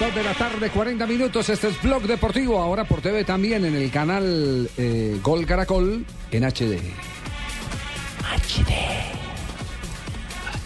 Dos de la tarde, 40 minutos. Este es Blog Deportivo. Ahora por TV también en el canal eh, Gol Caracol en HD.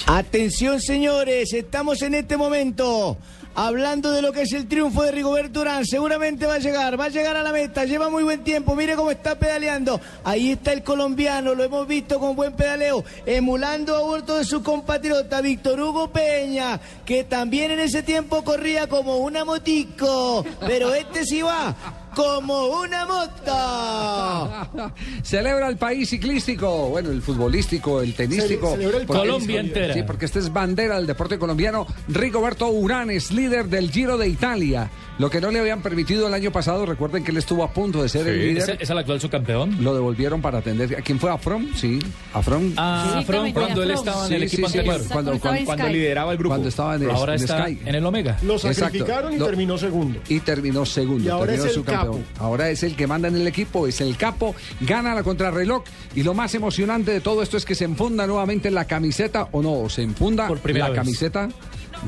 Atención señores, estamos en este momento hablando de lo que es el triunfo de Rigoberto Urán. Seguramente va a llegar, va a llegar a la meta, lleva muy buen tiempo, mire cómo está pedaleando. Ahí está el colombiano, lo hemos visto con buen pedaleo, emulando a bordo de su compatriota Víctor Hugo Peña, que también en ese tiempo corría como una motico, pero este sí va como una moto. Celebra el país ciclístico, bueno, el futbolístico, el tenístico. El Porque- Colombia entera. Sí, porque este es bandera del deporte colombiano. Rigoberto Urán es líder del Giro de Italia. Lo que no le habían permitido el año pasado, recuerden que él estuvo a punto de ser el ¿Es, líder. es el actual subcampeón? Lo devolvieron para atender. ¿A quién fue? ¿A From? Sí, a From. Ah, Sí, From, también, cuando él estaba en el Sí, equipo sí, sí, anterior. cuando, Cuando en lideraba el grupo. cuando estaba en, ahora en está Sky. en el Omega. Lo Exacto. sacrificaron y terminó segundo. y terminó segundo. Y ahora terminó es el capo. Ahora es el que manda en el equipo, es el capo, gana la contrarreloj. Y lo más emocionante de todo esto es que se enfunda nuevamente la camiseta, o no, se enfunda Por primera la vez. camiseta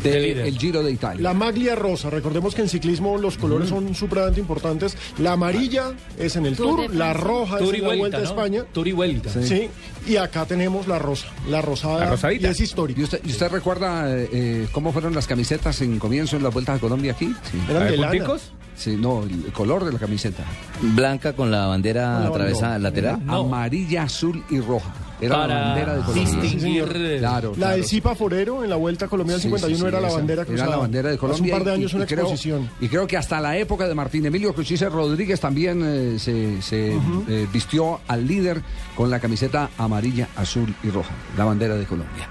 del líder. Giro de Italia. La maglia rosa, recordemos que en ciclismo los colores son supremamente importantes. La amarilla es en el Tour Tour, de la roja Tour es en la Vuelta vuelta, a. España. Tour y vuelta. Sí. y acá tenemos la rosa, la rosada. La rosadita. Y es histórico. ¿Y usted, y usted recuerda eh, eh, cómo fueron las camisetas en comienzo en las vueltas a Colombia aquí? Sí. Eran ¿La de de lana. Sí, no, el color de la camiseta. Blanca con la bandera No, atravesada no. lateral. No. Amarilla, azul y roja. Era la bandera de Colombia. distinguir. Sí, Claro, La claro. del Zipa Forero en la Vuelta a Colombia del Sí, 51 sí, sí, era la bandera cruzada. Era la bandera de Colombia. Hace un par de y- años y una creo- exposición. y creo que hasta la época de Martín Emilio Cuchise Rodríguez también eh, se, se, eh, vistió al líder con la camiseta amarilla, azul y roja, la bandera de Colombia.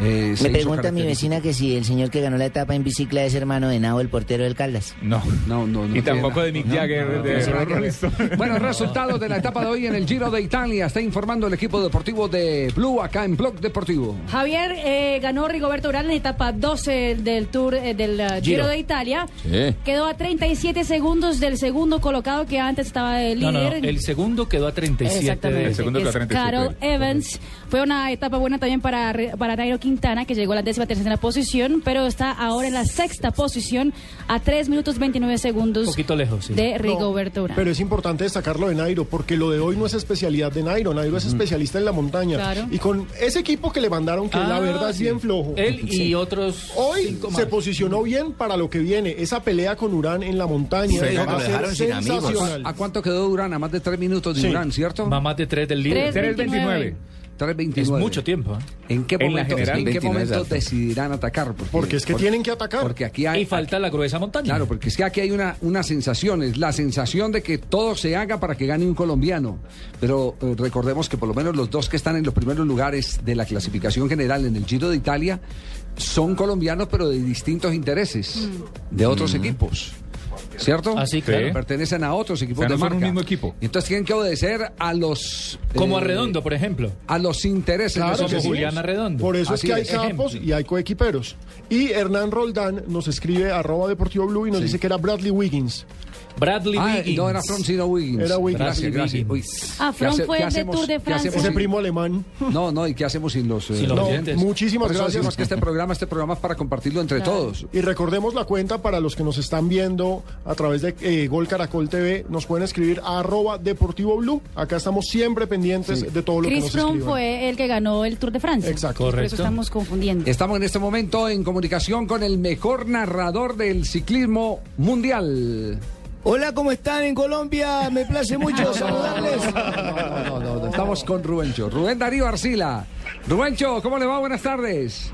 Eh, Me pregunta mi vecina que si el señor que ganó la etapa en bicicleta es hermano de Nao, el portero del Caldas. No. No, no, no. Y tampoco de Mick Jagger, no, de. Bueno, resultados de la etapa de hoy en el Giro de Italia. Está informando el equipo deportivo de Blue acá en Blog Deportivo. Javier eh, ganó Rigoberto Urán en etapa 12 del Tour eh, del Giro. de Italia. Sí. Quedó a 37 segundos del segundo colocado que antes estaba no, líder. no, el segundo quedó a 37 Exactamente. de El segundo es quedó a 37. Carol Evans. Fue una etapa buena también para, para Nairo Quintana, que llegó a la décima tercera posición, pero está ahora en la sexta posición a 3 minutos 29 Un segundos poquito lejos, sí. de Rigoberto Urán. Pero es importante destacarlo de Nairo, porque lo de hoy no es especialidad de Nairo. Nairo es especialista en la montaña. Claro. Y con ese equipo que le mandaron, que la Ah, verdad es sí. bien flojo. Él y otros Hoy cinco se más. posicionó bien para lo que viene. Esa pelea con Urán en la montaña Sí, va lo a ser dejaron sin amigos. sensacional. ¿A cuánto quedó Durán? A más de tres minutos de Sí. Durán, ¿cierto? Va más de 3 del líder. 3.29. 3.29. Es mucho tiempo. ¿eh? ¿En qué En momento, general, ¿en qué 29 momento alto. decidirán atacar? Porque es que tienen que atacar. Porque aquí hay... Y falta la gruesa montaña. Claro, porque es que aquí hay una, una sensación, es la sensación de que todo se haga para que gane un colombiano. Pero eh, recordemos que por lo menos los dos que están en los primeros lugares de la clasificación general en el Giro de Italia son colombianos, pero de distintos intereses, de otros equipos. ¿Cierto? Ah, sí, claro. Pertenecen a otros equipos O sea, de no son marca. un mismo equipo. Y entonces tienen que obedecer a los... Como eh, a Redondo, por ejemplo. A los intereses de Claro que Como sí. equipos. Juliana Redondo. Por eso Así es que hay Ejemplo. y hay coequiperos. Y Hernán Roldán nos escribe arroba deportivo blue y nos dice que era Bradley Wiggins. Bradley Ah, Wiggins. no era From sino Wiggins. Era Wiggins. Gracias, gracias. Uy, Ah, ¿qué From hace- fue el de Tour de qué Francia. hacemos Ese sin- primo alemán. No, no, ¿y qué hacemos sin los... Sin eh, los No, oyentes. muchísimas gracias. que este programa, este programa es para compartirlo entre todos. Y recordemos la cuenta para los que nos están viendo a través de eh, Gol Caracol TV. Nos pueden escribir a arroba deportivo blue. Acá estamos siempre pendientes de todo lo que Chris nos Froome escriban. fue el que ganó el Tour de Francia. Exacto. Por eso Correcto. estamos confundiendo. Estamos en este momento en comunicación con el mejor narrador del ciclismo mundial. Hola, ¿cómo están en Colombia? Me place mucho saludarles. No, no, no, no, estamos con Rubencho. Rubén Darío Arcila. Rubencho, ¿cómo le va? Buenas tardes.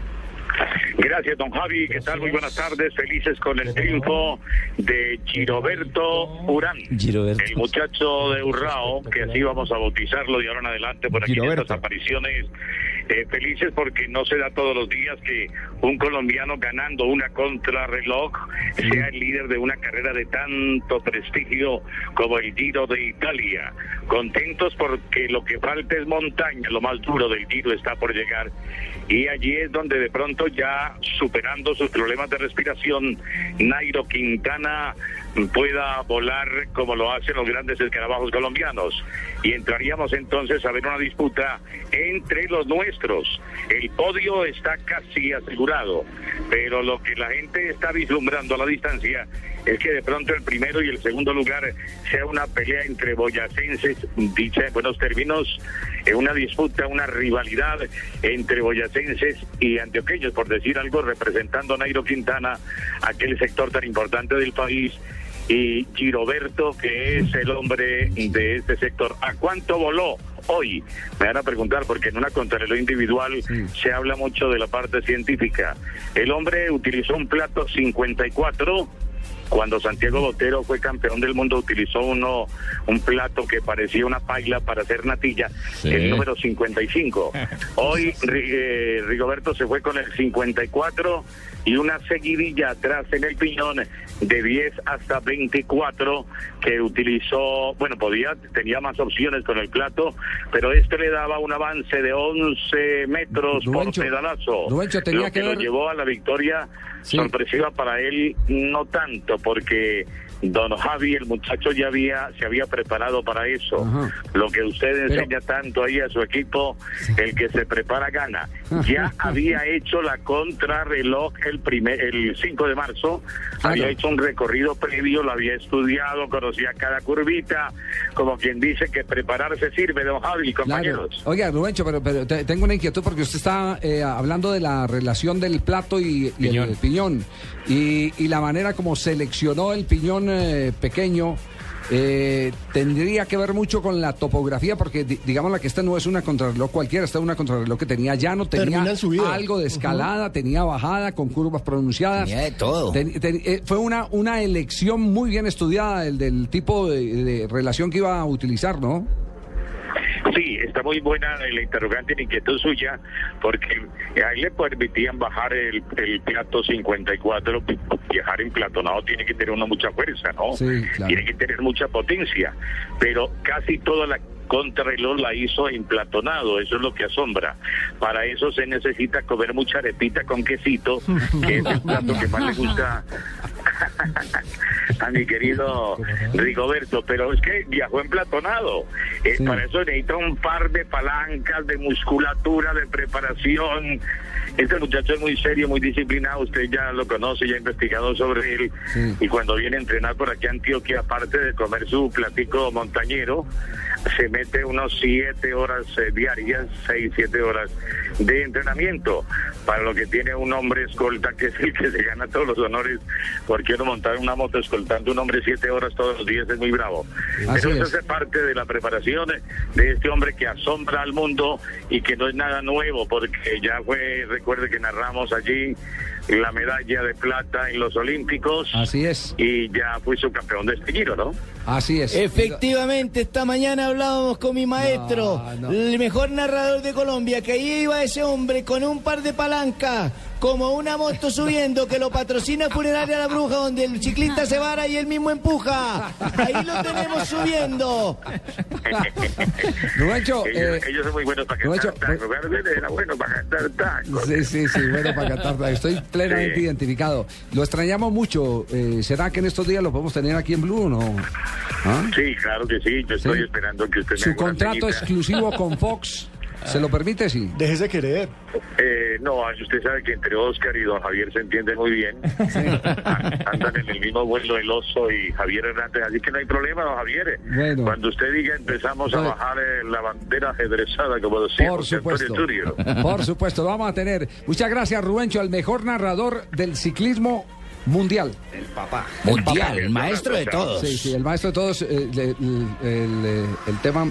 Gracias, don Javi. ¿Qué tal? Muy buenas tardes. Felices con el triunfo de Giroberto Urán. Giroberto. El muchacho de Urrao, que así vamos a bautizarlo de ahora en adelante por aquí en estas apariciones Eh, felices porque no se da todos los días que un colombiano ganando una contrarreloj sea el líder de una carrera de tanto prestigio como el Giro de Italia. Contentos porque lo que falta es montaña, lo más duro del Giro está por llegar. Y allí es donde de pronto ya superando sus problemas de respiración, Nairo Quintana pueda volar como lo hacen los grandes escarabajos colombianos. Y entraríamos entonces a ver una disputa entre los nuestros. El podio está casi asegurado, pero lo que la gente está vislumbrando a la distancia es que de pronto el primero y el segundo lugar sea una pelea entre boyacenses, dicha en buenos términos, en una disputa, una rivalidad entre boyacenses y antioqueños, por decir algo, representando a Nairo Quintana, aquel sector tan importante del país y Giroberto, que es el hombre de este sector. ¿A cuánto voló? Hoy me van a preguntar porque en una contrarreloj individual se habla mucho de la parte científica. El hombre utilizó un plato 54 cuando Santiago Botero fue campeón del mundo utilizó uno un plato que parecía una paila para hacer natilla, el número 55. Hoy eh, Rigoberto se fue con el 54 y una seguidilla atrás en el piñón de 10 hasta 24 que utilizó, bueno, podía tenía más opciones con el plato, pero este le daba un avance de 11 metros Rubencho, por pedalazo. Rubencho, tenía lo que, que lo llevó a la victoria Sí. sorpresiva para él no tanto porque Don Javi, el muchacho ya había, se había preparado para eso. Ajá. Lo que usted Pero- enseña tanto ahí a su equipo, el que se prepara gana. Ya había hecho la contrarreloj el primer, el 5 de marzo, Claro. había hecho un recorrido previo, lo había estudiado, conocía cada curvita, como quien dice que prepararse sirve, Don Javi, Claro. compañeros. Oiga, Rubencho, pero, pero te- tengo una inquietud porque usted está eh, hablando de la relación del plato y, y Piñón. el piñón. Y, y la manera como seleccionó el piñón eh, pequeño. eh, tendría que ver mucho con la topografía, porque di- digamos la que esta no es una contrarreloj cualquiera, esta es una contrarreloj que tenía llano, tenía algo de escalada, tenía bajada con curvas pronunciadas. Tenía de todo. Ten- ten- eh, fue una, una elección muy bien estudiada el del tipo de, de relación que iba a utilizar, ¿no? Sí, está muy buena la interrogante, la inquietud suya, porque ahí le permitían bajar el, el plato 54, viajar en platonado tiene que tener una mucha fuerza, ¿no? Sí, claro. Tiene que tener mucha potencia, pero casi toda la contrarreloj la hizo en platonado, eso es lo que asombra. Para eso se necesita comer mucha arepita con quesito, que es el plato que más le gusta a mi querido Rigoberto, pero es que viajó en platonado. Eh, Sí. Para eso necesita un par de palancas, de musculatura, de preparación. Este muchacho es muy serio, muy disciplinado, usted ya lo conoce, ya ha investigado sobre él. Sí. Y cuando viene a entrenar por aquí a Antioquia, aparte de comer su platico montañero, se mete unos siete horas eh, diarias, seis, siete horas de entrenamiento, para lo que tiene un hombre escolta, que es el que se gana todos los honores, porque uno montar una moto escoltando un hombre siete horas todos los días es muy bravo. Así Pero eso es. parte de la preparación de este hombre que asombra al mundo y que no es nada nuevo, porque ya fue, recuerde que narramos allí la medalla de plata en los Olímpicos Así es, y ya fue subcampeón de este giro, ¿no? así es. Efectivamente, esta mañana hablábamos con mi maestro, No, no. el mejor narrador de Colombia, que ahí iba ese hombre con un par de palancas, como una moto subiendo, que lo patrocina Funeraria La Bruja, donde el ciclista se vara y él mismo empuja. Ahí lo tenemos subiendo. Rubencho, ellos, eh, ellos son muy buenos para Rubencho, cantar tango. Bueno para cantar tango. Sí, sí, sí, bueno, para cantar. Estoy plenamente Sí. identificado. Lo extrañamos mucho. eh, ¿Será que en estos días lo podemos tener aquí en Blue o no? ¿Ah? Sí, claro que sí. Yo estoy Sí. esperando que usted me Su contrato exclusivo con Fox, ¿se lo permite? Sí. Déjese querer. Eh, no, usted sabe que entre Oscar y don Javier se entiende muy bien. Andan en el mismo vuelo el oso y Javier Hernández, así que no hay problema, don Javier. Bueno. Cuando usted diga empezamos a bajar eh, la bandera ajedrezada, como decía Por supuesto. Turio. Por supuesto, lo vamos a tener. Muchas gracias, Rubencho, el mejor narrador del ciclismo mundial. Mundial, el maestro de todos. Sí, sí, el maestro de todos. eh, el, el, eh, el tema.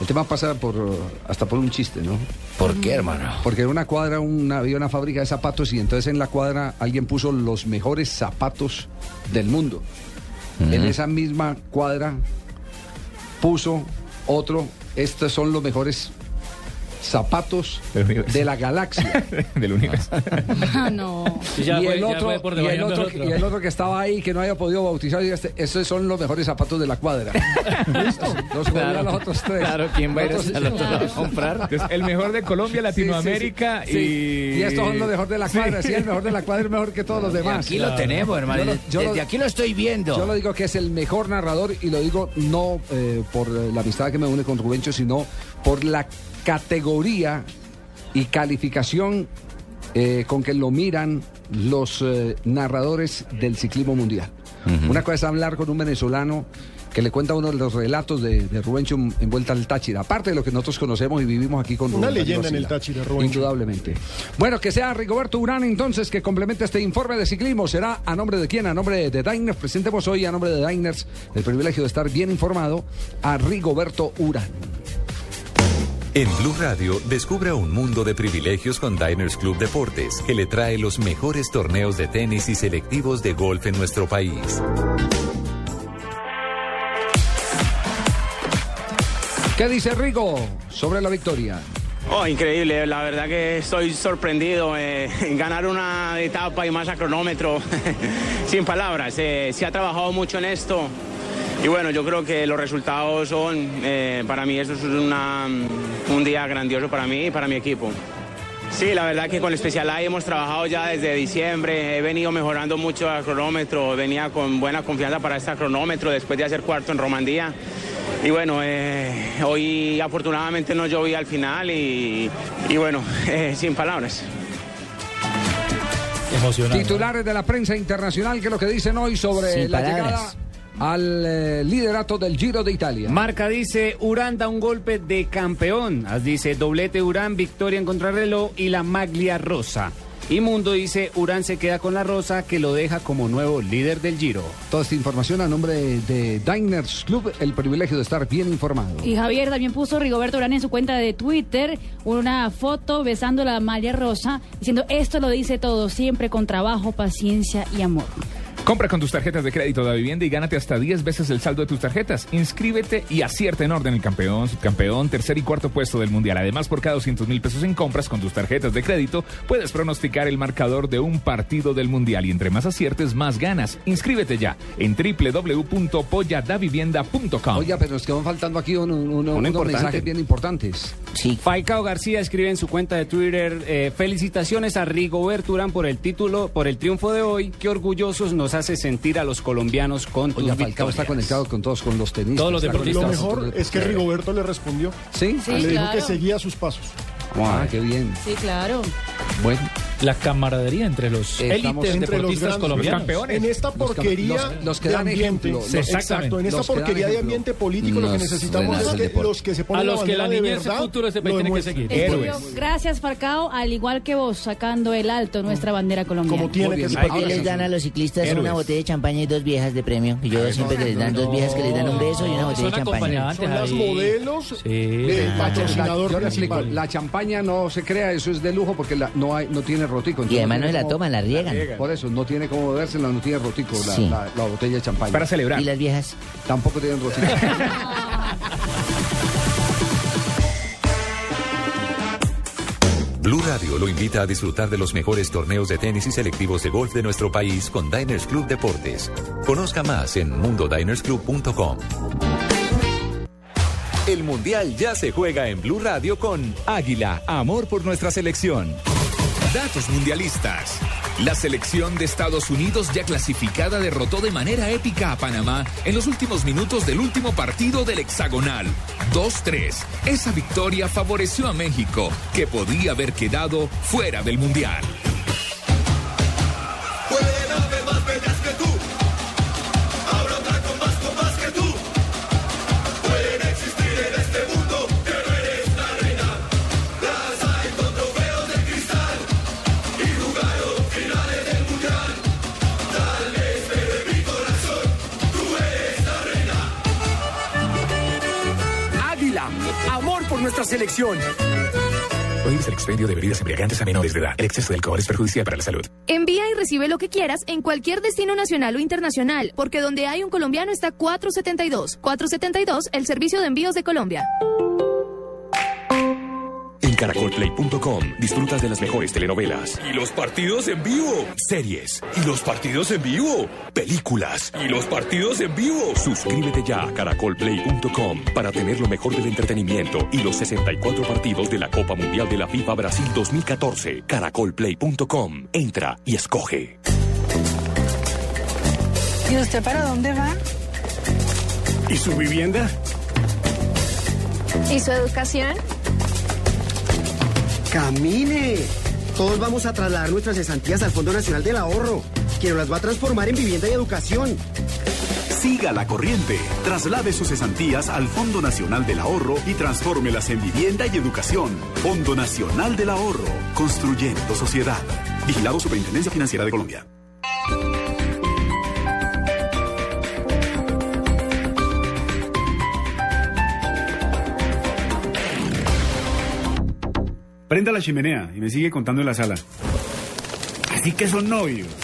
El tema pasa por hasta por un chiste, ¿no? ¿Por qué, hermano? Porque en una cuadra una, había una fábrica de zapatos y entonces en la cuadra alguien puso los mejores zapatos del mundo. En esa misma cuadra puso otro, estos son los mejores zapatos de la galaxia. del universo. Ah, no. Ya y, el otro, por y, el otro, otro. y el otro que estaba ahí que no haya podido bautizar, y este, esos son los mejores zapatos de la cuadra. ¿Listo? Los Claro. los otros tres. Claro, ¿quién va a ir Los otros- al otro lado a comprar? Entonces, el mejor de Colombia, Sí, sí, sí. Latinoamérica Sí. y... Y estos son los mejor de la cuadra. Sí, el mejor de la cuadra es mejor que todos los demás. Aquí lo tenemos, hermano. Yo lo- yo Desde lo- aquí lo estoy viendo. Yo lo digo que es el mejor narrador y lo digo no eh, por eh, la amistad que me une con Rubencho, sino por la categoría y calificación eh, con que lo miran los eh, narradores del ciclismo mundial. Una cosa es hablar con un venezolano que le cuenta uno de los relatos de, de Rubencho en, Vuelta al Táchira, aparte de lo que nosotros conocemos y vivimos aquí con Una Rubén leyenda en el. Táchira, Rubencho. Indudablemente. Bueno, que sea Rigoberto Urán entonces que complemente este informe de ciclismo. ¿Será a nombre de quién? A nombre de Diners. Presentemos hoy a nombre de Diners el privilegio de estar bien informado a Rigoberto Urán. En Blue Radio, descubra un mundo de privilegios con Diners Club Deportes, que le trae los mejores torneos de tenis y selectivos de golf en nuestro país. ¿Qué dice Rigo sobre la victoria? Oh, increíble, la verdad que estoy sorprendido. eh, ganar una etapa y más a cronómetro, sin palabras. eh, se ha trabajado mucho en esto y bueno, yo creo que los resultados son, eh, para mí, eso es una- un día grandioso para mí y para mi equipo. Sí, la verdad que con el Special A hemos trabajado ya desde diciembre, he venido mejorando mucho al cronómetro, venía con buena confianza para este cronómetro después de hacer cuarto en Romandía. Y bueno, eh, hoy afortunadamente no llovía al final y, y bueno, eh, sin palabras. Emocionante. Titulares de la prensa internacional, que es lo que dicen hoy sobre Sin la palabras. llegada al eh, liderato del Giro de Italia. Marca dice, Urán da un golpe de campeón. As dice, doblete Urán, victoria en contrarreloj y la maglia rosa. Y Mundo dice, Urán se queda con la rosa que lo deja como nuevo líder del Giro. Toda esta información a nombre de, de Diners Club, el privilegio de estar bien informado. Y Javier también puso Rigoberto Urán en su cuenta de Twitter una foto besando la malla rosa, diciendo esto lo dice todo, siempre con trabajo, paciencia y amor. Compra con tus tarjetas de crédito de vivienda y gánate hasta 10 veces el saldo de tus tarjetas. Inscríbete y acierta en orden el campeón, subcampeón, tercer y cuarto puesto del mundial. Además, por cada 200 mil pesos en compras con tus tarjetas de crédito, puedes pronosticar el marcador de un partido del mundial. Y entre más aciertes, más ganas. Inscríbete ya en www.polladavivienda.com. Oiga, pero nos quedan faltando aquí un- un- uno- unos importante. mensajes bien importantes. Sí. Falcao García escribe en su cuenta de Twitter, eh, felicitaciones a Rigoberto Urán por el título, por el triunfo de hoy. Qué orgullosos nos hace sentir a los colombianos con tus Oiga, Falcao victorias. está conectado con todos, con los tenistas. Todos los deportistas. Lo mejor es que Rigoberto le respondió. ¿Sí? Sí, le dijo claro. que seguía sus pasos. Ah, qué bien. Sí, claro. Bueno, La camaradería entre los Estamos élites entre los deportistas grandes, colombianos. los campeones. En esta Los porquería los- los que de dan ambiente, ejemplo, los- los- exacto, en esta los porquería de ambiente político lo que necesitamos es que los que se A ponen los la que la niñez, futuro este país tiene que seguir. Gracias, Falcao, al igual que vos, sacando el alto nuestra bandera colombiana. Como tiene que ser. Ay, ¿Por qué les dan a los ciclistas Héroes. una botella de champaña y dos viejas de premio? Y yo siempre les dan dos viejas que les dan un beso y una botella de champaña. Son las modelos del Ah, patrocinador principal. la champaña no se crea, eso es de lujo porque la- no hay, no tiene rotico. Y además no la toman, la riegan. Por eso, no tiene cómo bebérsela, no tiene rotico la, Sí. la- la botella de champaña. Para celebrar. Y las viejas. Tampoco tienen rotico. Blue Radio lo invita a disfrutar de los mejores torneos de tenis y selectivos de golf de nuestro país con Diners Club Deportes. Conozca más en mundodinersclub.com. El Mundial ya se juega en Blue Radio con Águila, amor por nuestra selección. Datos mundialistas. La selección de Estados Unidos ya clasificada derrotó de manera épica a Panamá en los últimos minutos del último partido del hexagonal. 2-3. Esa victoria favoreció a México, que podía haber quedado fuera del Mundial. Nuestra selección. Prohíbes el expendio de bebidas embriagantes a menores de edad. El exceso de alcohol es perjudicial para la salud. Envía y recibe lo que quieras en cualquier destino nacional o internacional, porque donde hay un colombiano está 472. 472, el servicio de envíos de Colombia. En caracolplay.com disfrutas de las mejores telenovelas. ¿Y los partidos en vivo? Series. ¿Y los partidos en vivo? Películas. ¿Y los partidos en vivo? Suscríbete ya a caracolplay.com para tener lo mejor del entretenimiento y los 64 partidos de la Copa Mundial de la FIFA Brasil 2014. Caracolplay.com. Entra y escoge. ¿Y usted para dónde va? ¿Y su vivienda? ¿Y su educación? ¡Camine! Todos vamos a trasladar nuestras cesantías al Fondo Nacional del Ahorro, que nos las va a transformar en vivienda y educación. Siga la corriente. Traslade sus cesantías al Fondo Nacional del Ahorro y transfórmelas en vivienda y educación. Fondo Nacional del Ahorro. Construyendo sociedad. Vigilado Superintendencia Financiera de Colombia. Prenda la chimenea y me sigue contando en la sala. Así que son novios.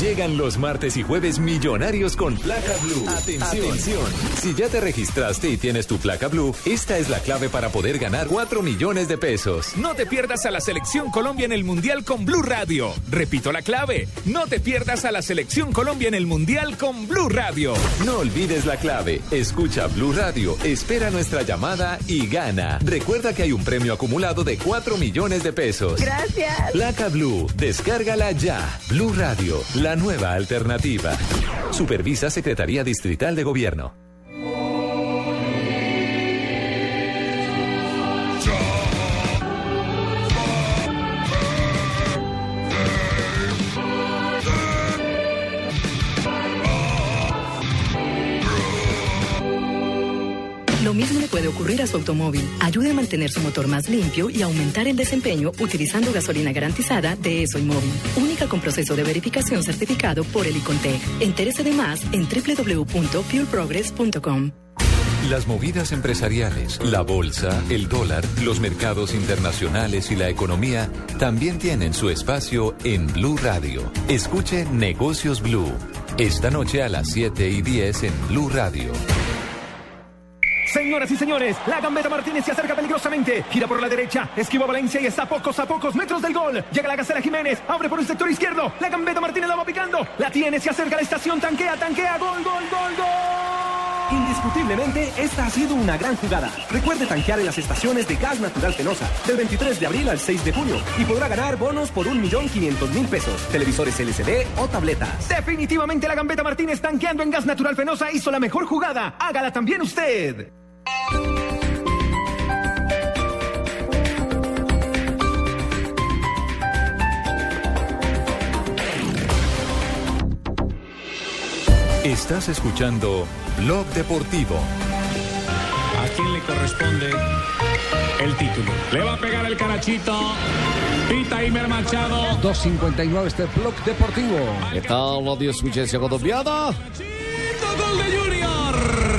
Llegan los martes y jueves millonarios con placa blue. Atención. Si ya te registraste y tienes tu placa blue, esta es la clave para poder ganar 4 millones de pesos. No te pierdas a la selección Colombia en el Mundial con Blue Radio. Repito la clave. No te pierdas a la selección Colombia en el Mundial con Blue Radio. No olvides la clave. Escucha Blue Radio, espera nuestra llamada y gana. Recuerda que hay un premio acumulado de 4 millones de pesos. Gracias. Placa Blue, descárgala ya. Blue Radio, la nueva alternativa. Supervisa Secretaría Distrital de Gobierno. Lo mismo le puede ocurrir a su automóvil. Ayude a mantener su motor más limpio y aumentar el desempeño utilizando gasolina garantizada de ESO y Móvil. Única con proceso de verificación certificado por el Icontec. Entérese de más en www.fuelprogress.com. Las movidas empresariales, la bolsa, el dólar, los mercados internacionales y la economía también tienen su espacio en Blue Radio. Escuche Negocios Blue. Esta noche a las 7 y 10 en Blue Radio. Señoras y señores, la Gambeta Martínez se acerca peligrosamente. Gira por la derecha, esquiva Valencia y está a pocos a pocos metros del gol. Llega la Gacela Jiménez, abre por el sector izquierdo. La Gambeta Martínez la va picando. La tiene, se acerca a la estación, tanquea, tanquea, gol, gol, gol, gol. Indiscutiblemente, esta ha sido una gran jugada. Recuerde tanquear en las estaciones de Gas Natural Fenosa del 23 de abril al 6 de junio y podrá ganar bonos por 1.500.000 pesos, televisores LCD o tabletas. Definitivamente la Gambeta Martínez tanqueando en Gas Natural Fenosa hizo la mejor jugada. Hágala también usted. Estás escuchando Blog Deportivo. ¿A quién le corresponde el título? Le va a pegar el carachito. Pita Imer Machado. 2.59 este Blog Deportivo. ¿Qué tal la audiencia colombiana? Gol de Junior.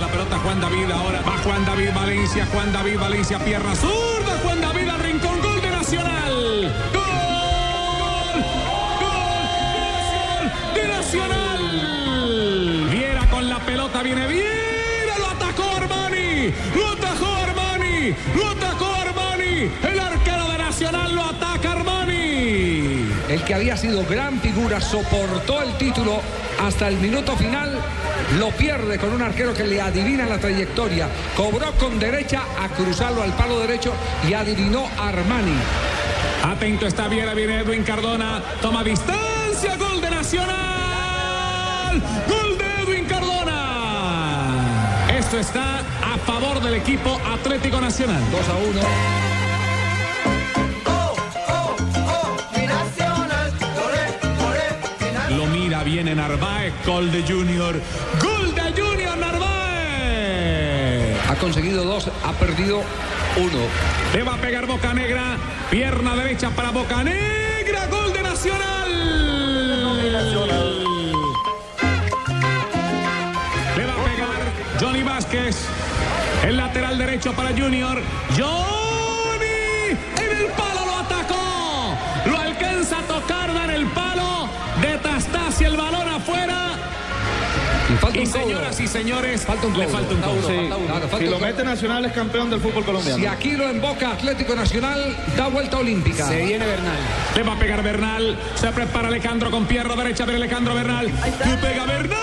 La pelota Juan David. Ahora va Juan David Valencia. Juan David Valencia, pierna zurda. Juan David al rincón. Gol de Nacional. Gol. Gol. De Nacional. Viera con la pelota. Viene Viera. Lo atacó Armani. Lo atajó Armani. Lo atacó Armani. El arquero de Nacional lo ataca Armani. El que había sido gran figura soportó el título hasta el minuto final. Lo pierde con un arquero que le adivina la trayectoria. Cobró con derecha a cruzarlo al palo derecho y adivinó Armani. Atento está Viera, viene Edwin Cardona, toma distancia, gol de Nacional, gol de Edwin Cardona. Esto está a favor del equipo Atlético Nacional. 2 a 1. En Narváez, gol de Junior, gol de Junior Narváez. Ha conseguido dos, ha perdido uno. Le va a pegar Boca Negra. Pierna derecha para Boca Negra. Gol de Nacional. Le va a pegar Johnny Vázquez. El lateral derecho para Junior. Johnny en el palo lo atacó. Lo alcanza a tocar, da en el palo. Falta Y un señoras y señores, Falta un le falta un cobro. Sí. Claro, falta Si un lo cobro. mete Nacional es campeón del fútbol colombiano. Si aquí lo emboca Atlético Nacional, da vuelta olímpica. Se viene Bernal. Le va a pegar Bernal. Se prepara Alejandro con pierna derecha. Viene Alejandro Bernal. Le pega Bernal.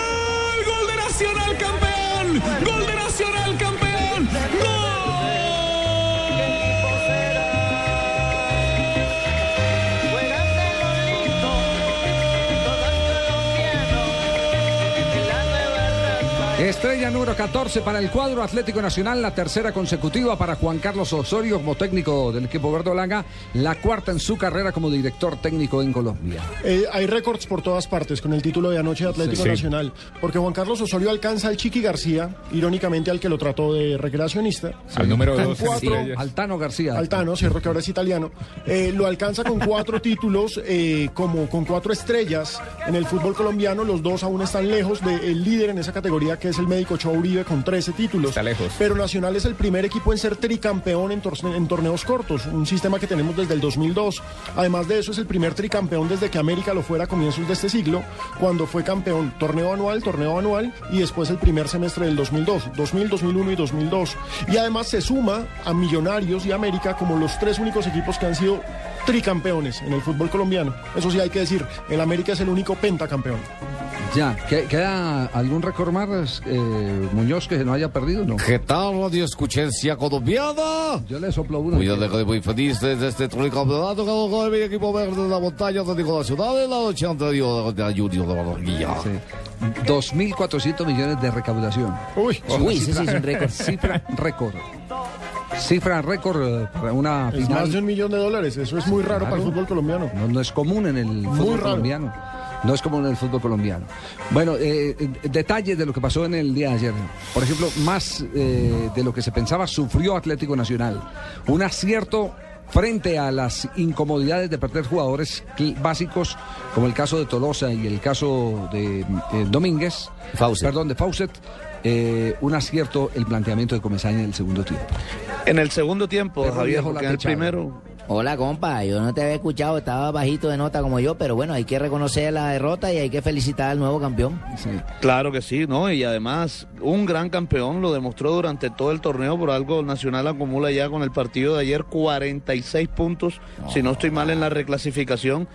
Gol de Nacional, campeón. Estrella número 14 para el cuadro Atlético Nacional, la tercera consecutiva para Juan Carlos Osorio como técnico del equipo verdolaga, la cuarta en su carrera como director técnico en Colombia. Eh, hay récords por todas partes con el título de anoche de Atlético Sí. Nacional, porque Juan Carlos Osorio alcanza al Chiqui García, irónicamente al que lo trató de recreacionista. Al número Con dos en cuatro- estrellas. Altano García. Altano, cierto que ahora es italiano, eh, lo alcanza con cuatro títulos, eh, como con cuatro estrellas en el fútbol colombiano. Los dos aún están lejos del líder en esa categoría, que es el médico Ochoa Uribe, con 13 títulos. Está lejos. Pero Nacional es el primer equipo en ser tricampeón en, torne- en torneos cortos, un sistema que tenemos desde el 2002. Además de eso, es el primer tricampeón desde que América lo fuera a comienzos de este siglo, cuando fue campeón torneo anual, torneo anual y después el primer semestre del 2002, 2000, 2001 y 2002. Y además se suma a Millonarios y América como los tres únicos equipos que han sido tricampeones en el fútbol colombiano. Eso sí hay que decir, el América es el único pentacampeón. Ya, ¿que- ¿queda algún récord más, eh, Muñoz, que no haya perdido? No. ¿Qué tal, Radio Escuchencia colombiana? Yo le soplo uno. Muy, alegre, muy feliz de este tricampeonato que ganado mi equipo verde de la montaña Atlético Nacional en la noche anterior de la Junior de Barranquilla. 2.400 millones de recaudación. Uy, Uy, ese sí es un récord. Cifra récord. Cifra récord eh, para una Es final. más de un millón de dólares, eso es muy raro para el fútbol colombiano. No, no es común en el fútbol raro. colombiano. No es común en el fútbol colombiano. Bueno, eh, eh, detalles de lo que pasó en el día de ayer. Por ejemplo, más eh, de lo que se pensaba sufrió Atlético Nacional. Un acierto frente a las incomodidades de perder jugadores básicos, como el caso de Tolosa y el caso de eh, Domínguez. Perdón, de Faucet. eh, un acierto el planteamiento de Comesaña en el segundo tiempo. En el segundo tiempo, Perro Javier, porque en el primero. Hola, compa. Yo no te había escuchado, estaba bajito de nota como yo, pero bueno, hay que reconocer la derrota y hay que felicitar al nuevo campeón. Claro que sí, ¿no? Y además, un gran campeón lo demostró durante todo el torneo. Por algo, Nacional acumula ya con el partido de ayer 46 puntos, si no estoy mal en la reclasificación.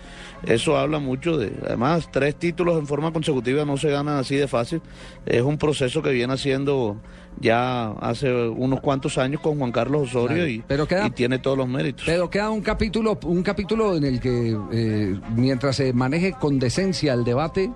Eso habla mucho de. Además, tres títulos en forma consecutiva no se ganan así de fácil. Es un proceso que viene haciendo ya hace unos cuantos años con Juan Carlos Osorio Claro, y, pero queda- y tiene todos los méritos. Pero queda un capítulo, un capítulo en el que eh, mientras se maneje con decencia el debate,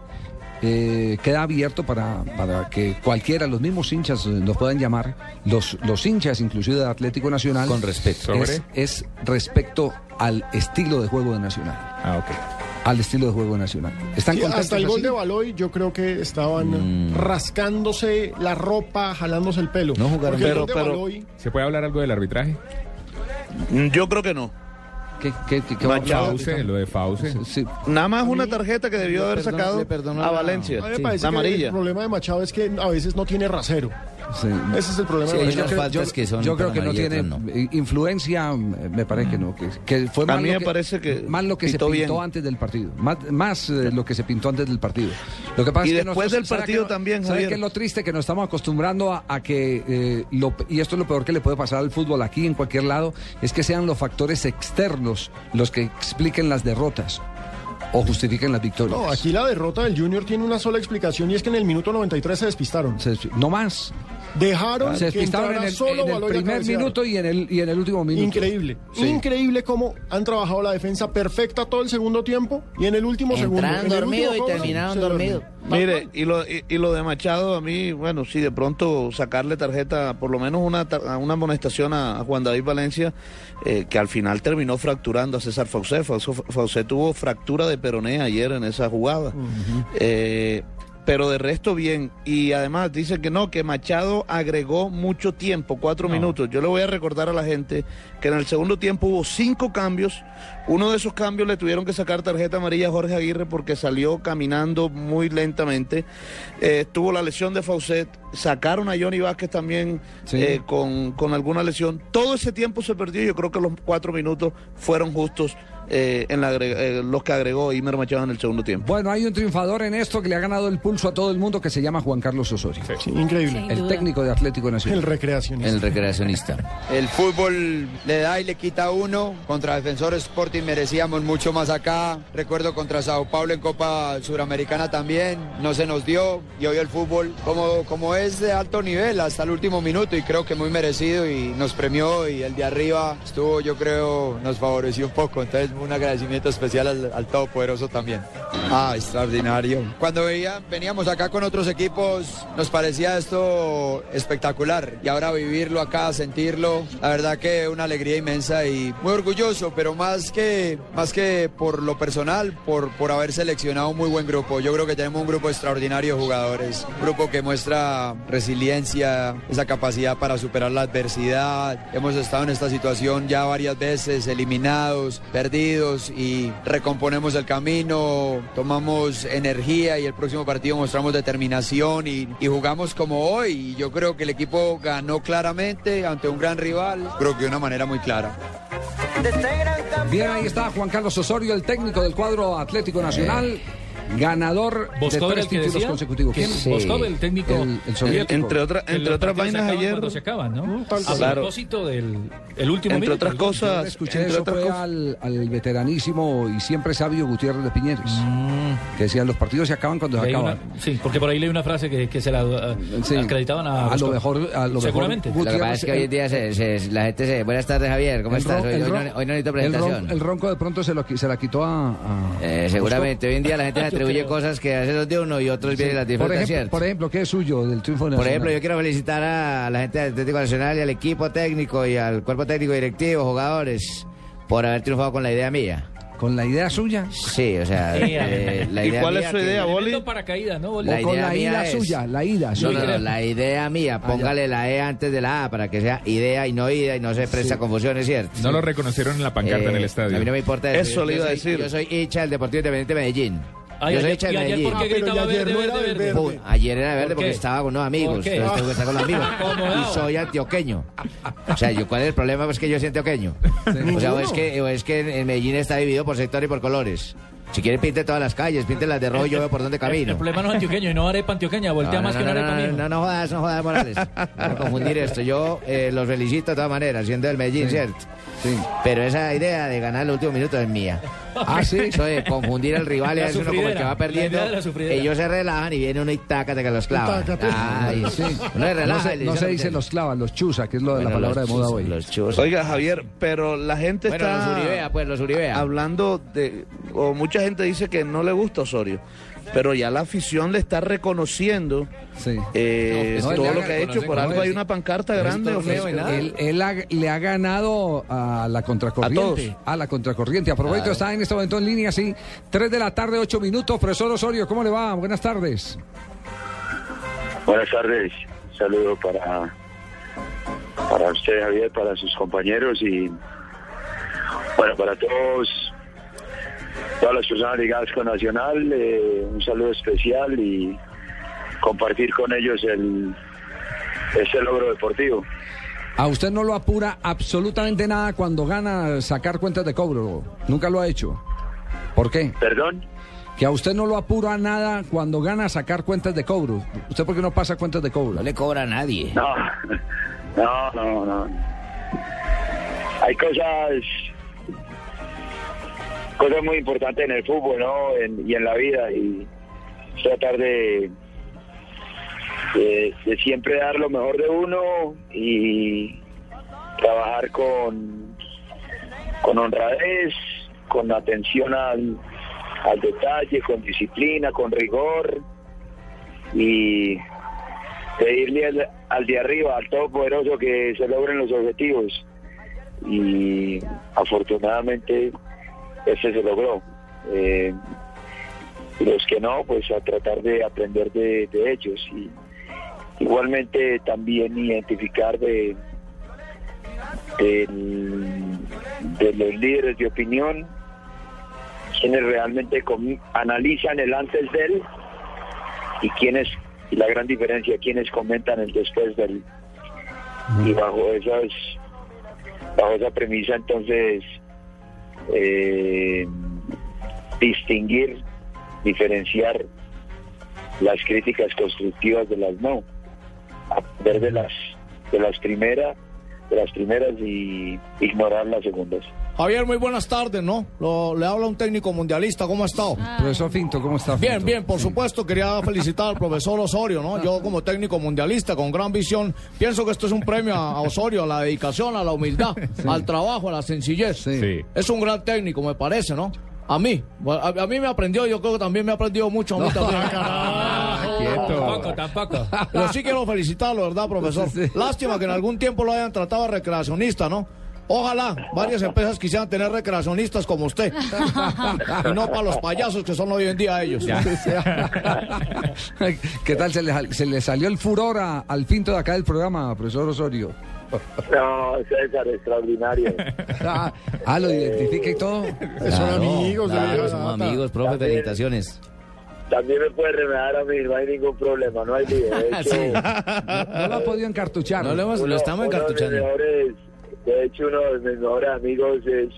eh, queda abierto para, para que cualquiera, los mismos hinchas eh, nos puedan llamar, los, los hinchas inclusive de Atlético Nacional. Con respeto. Es, es respecto al estilo de juego de Nacional. Ah, ok. Al estilo de juego Nacional. ¿Están Sí, contentos hasta el gol así? de Baloy yo creo que estaban rascándose la ropa, jalándose el pelo. No jugaron. Pero- gol de pero- Baloy- ¿Se puede hablar algo del arbitraje? Mm, Yo creo que no. ¿Qué, qué, qué- qué-. Fauce, lo de Fauce. Nada más una tarjeta que debió haber sacado a Valencia. A mí me Sí. parece La amarilla. El problema de Machado es que a veces no tiene rasero. Ese es el problema Sí, de yo Machado. creo- yo- yo creo que no tiene influencia, me parece que no, que, que fue A más mí me que- parece que más lo que se pintó bien. antes del partido, más, más, eh, lo que se pintó antes del partido. Lo que pasa Y es que después nosotros- del ¿sabe partido también, ¿sabe Javier? qué es lo triste que nos estamos acostumbrando a, a que eh, lo- y esto es lo peor que le puede pasar al fútbol aquí en cualquier lado es que sean los factores externos los que expliquen las derrotas o justifiquen las victorias. No, aquí la derrota del Junior tiene una sola explicación y es que en el minuto 93 se despistaron. no más. Dejaron se que despistaron entrara en el, solo en el Baloy a primer minuto y en el, y en el último minuto. Increíble. Sí. Increíble cómo han trabajado la defensa perfecta todo el segundo tiempo y en el último segundo. Entraron en el dormidos último y terminaron dormidos. Mire, y lo, y, y lo de Machado, a mí, bueno, sí, de pronto sacarle tarjeta, por lo menos una, una amonestación a, a Juan David Valencia, eh, que al final terminó fracturando a César. Faucet, Faucet tuvo fractura de peroné ayer en esa jugada. Eh, pero de resto bien. Y además dice que no, que Machado agregó mucho tiempo, cuatro minutos. Yo le voy a recordar a la gente que en el segundo tiempo hubo cinco cambios. Uno de esos cambios le tuvieron que sacar tarjeta amarilla a Jorge Aguirre porque salió caminando muy lentamente. Eh, tuvo la lesión de Faucet, sacaron a Johnny Vázquez también eh, con, con alguna lesión. Todo ese tiempo se perdió yo creo que los cuatro minutos fueron justos eh, en la eh, los que agregó Imer Machado en el segundo tiempo. Bueno, hay un triunfador en esto que le ha ganado el pulso a todo el mundo que se llama Juan Carlos Osorio. increíble. El técnico de Atlético Nacional. El recreacionista. El recreacionista. El fútbol le da y le quita uno. Contra Defensor Sporting merecíamos mucho más acá. Recuerdo contra Sao Paulo en Copa Suramericana también. No se nos dio. Y hoy el fútbol, como, como es de alto nivel hasta el último minuto, y creo que muy merecido, y nos premió. Y el de arriba estuvo, yo creo, nos favoreció un poco. Entonces, un agradecimiento especial al, al Todopoderoso también. Ah, extraordinario. Cuando veía, veníamos acá con otros equipos, nos parecía esto espectacular. Y ahora vivirlo acá, sentirlo, la verdad que una alegría inmensa y muy orgulloso, pero más que, más que por lo personal, por, por haber seleccionado un muy buen grupo. Yo creo que tenemos un grupo extraordinario de jugadores, un grupo que muestra resiliencia, esa capacidad para superar la adversidad. Hemos estado en esta situación ya varias veces, eliminados, perdidos y recomponemos el camino, tomamos energía y el próximo partido mostramos determinación y, y jugamos como hoy. Y yo creo que el equipo ganó claramente ante un gran rival, creo que de una manera muy clara. Bien, ahí está Juan Carlos Osorio, el técnico del cuadro Atlético Nacional. Ganador de Boscov tres títulos decía consecutivos. ¿Quién? Boscov, el técnico, El, el soviético. Entre, otra- entre otras vainas ayer. cuando se acaban, ¿no? A claro. propósito del el último Entre minuto, otras cosas, escuché entre eso otras fue cosas- al, al veteranísimo y siempre sabio Gutiérrez de Piñeres. Que decían, los partidos se acaban cuando se Leí acaban. una- sí, porque por ahí leí una frase que, que se la uh, Sí. acreditaban a A lo mejor- a lo mejor Seguramente. Lo que pasa es que hoy en día se- se- la gente se... Buenas tardes, Javier. ¿Cómo El estás? Hoy, no, hoy no necesito el, presentación. ron- el ronco de pronto se, lo, se la quitó a... a- Eh, seguramente. Hoy en día la gente se atribuye cosas que hace los de uno y otros vienen y las por, ejemplo, ¿cierto? por ejemplo, ¿qué es suyo del triunfo Por nacional? ejemplo, yo quiero felicitar a la gente del Atlético Nacional y al equipo técnico y al cuerpo técnico directivo, jugadores, por haber triunfado con la idea mía. ¿Con la idea suya? Sí, o sea, eh, la ¿Y idea cuál es su que- idea, Boli? Paracaídas, ¿no? Boli? La O con idea la mía ida es- suya, la ida No, suya. no, no, la idea mía, póngale la E antes de la A para que sea idea y no ida y no se presta confusiones, ¿cierto? No lo reconocieron en la pancarta en el Eh, estadio. A mí no me importa eso. Eso Yo- le a decir. Yo soy hincha del Deportivo Independiente de Medellín. Ay, yo soy hincha de Medellín. ¿por qué Ah, gritaba verde, no era verde, verde? Ayer era verde ¿Por porque estaba con unos amigos. Entonces tengo que estar con los amigos. Y soy antioqueño. O sea, yo, ¿cuál es el problema? Pues que yo soy antioqueño. O sea, o es que, o es que en Medellín está dividido por sector y por colores. Si quiere pinte todas las calles, pinte las de rojo, yo veo por dónde El, camino. el problema no es antioqueño y no arepa antioqueña, voltea No, más no, que no, una no, arepa no, no, no jodas, no jodas, Morales. No confundir esto. Yo eh, los felicito de todas maneras, siendo del Medellín, ¿cierto? Sí. Pero esa idea de ganar el último minuto es mía. Ah, sí. Eso de confundir al rival y hacer uno como el que va perdiendo. Ellos se relajan y viene uno y tácate que los clava. Ay, Sí. Uno se No se, no dice se los clavas, los chusa, que es lo de la palabra de moda hoy. Los chuzos. Oiga, Javier, pero la gente Bueno, está los Uribea, pues los Uribea. hablando de, o mucha gente dice que no le gusta Osorio, pero ya la afición le está reconociendo Sí. eh, No, todo lo que ha hecho. Por algo hay una pancarta grande. Él, él ha- le ha ganado a la contracorriente. A todos. A la contracorriente. A propósito, está en este momento en línea, sí. 3 de la tarde, 8 minutos. Profesor Osorio, ¿cómo le va? Buenas tardes. Buenas tardes, un saludo para, para usted Javier, para sus compañeros y bueno, para todos, todas las personas ligadas con Nacional, eh, un saludo especial y compartir con ellos el este logro deportivo. A usted no lo apura absolutamente nada cuando gana sacar cuentas de cobro. Nunca lo ha hecho. ¿Por qué? Perdón, Que a usted no lo apura nada cuando gana sacar cuentas de cobro. ¿Usted por qué no pasa cuentas de cobro? No le cobra a nadie. no, no, no, no. Hay cosas, cosas muy importantes en el fútbol, ¿no? En- y en la vida y tratar de, siempre dar lo mejor de uno y trabajar con, con honradez, con atención al, al detalle, con disciplina, con rigor y pedirle al, al de arriba, al todopoderoso, que se logren los objetivos. Y afortunadamente ese se logró. Eh, los que no, pues a tratar de aprender de, de ellos. Y igualmente también identificar de, del- de los líderes de opinión, quienes realmente analizan el antes de él y quienes, y la gran diferencia, quienes comentan el después de él. Y bajo esas, bajo esa premisa entonces eh, distinguir, diferenciar las críticas constructivas de las no, aprender de las de las primeras, de las primeras y ignorar las segundas. Javier, muy buenas tardes, ¿no? Lo- le habla un técnico mundialista, ¿cómo ha estado? Profesor Finto, ¿cómo está? Bien, Finto? bien, por supuesto, quería felicitar al profesor Osorio, ¿no? Yo como técnico mundialista con gran visión, pienso que esto es un premio a, a Osorio, a la dedicación, a la humildad, al trabajo, a la sencillez. Sí. Es un gran técnico, me parece, ¿no? A mí, a, a mí me aprendió, yo creo que también me ha aprendido mucho a mí también. Tampoco, tampoco. Pero sí quiero felicitarlo, ¿verdad, profesor? Lástima que en algún tiempo lo hayan tratado de recreacionista, ¿no? Ojalá varias empresas quisieran tener recreacionistas como usted. y no para los payasos que son hoy en día ellos. ¿Qué tal? ¿Se le, se le salió el furor a- al Finto de acá del programa, profesor Osorio? No, César, extraordinario. Ah, ah, lo identifica y todo. Son amigos Claro, somos amigos, profe, También. felicitaciones. También me puede remedar a mí, no hay ningún problema, no hay lío. De hecho, No lo ha podido encartuchar. No lo hemos- lo estamos uno de mis encartuchando. De hecho, uno de mis mejores amigos es,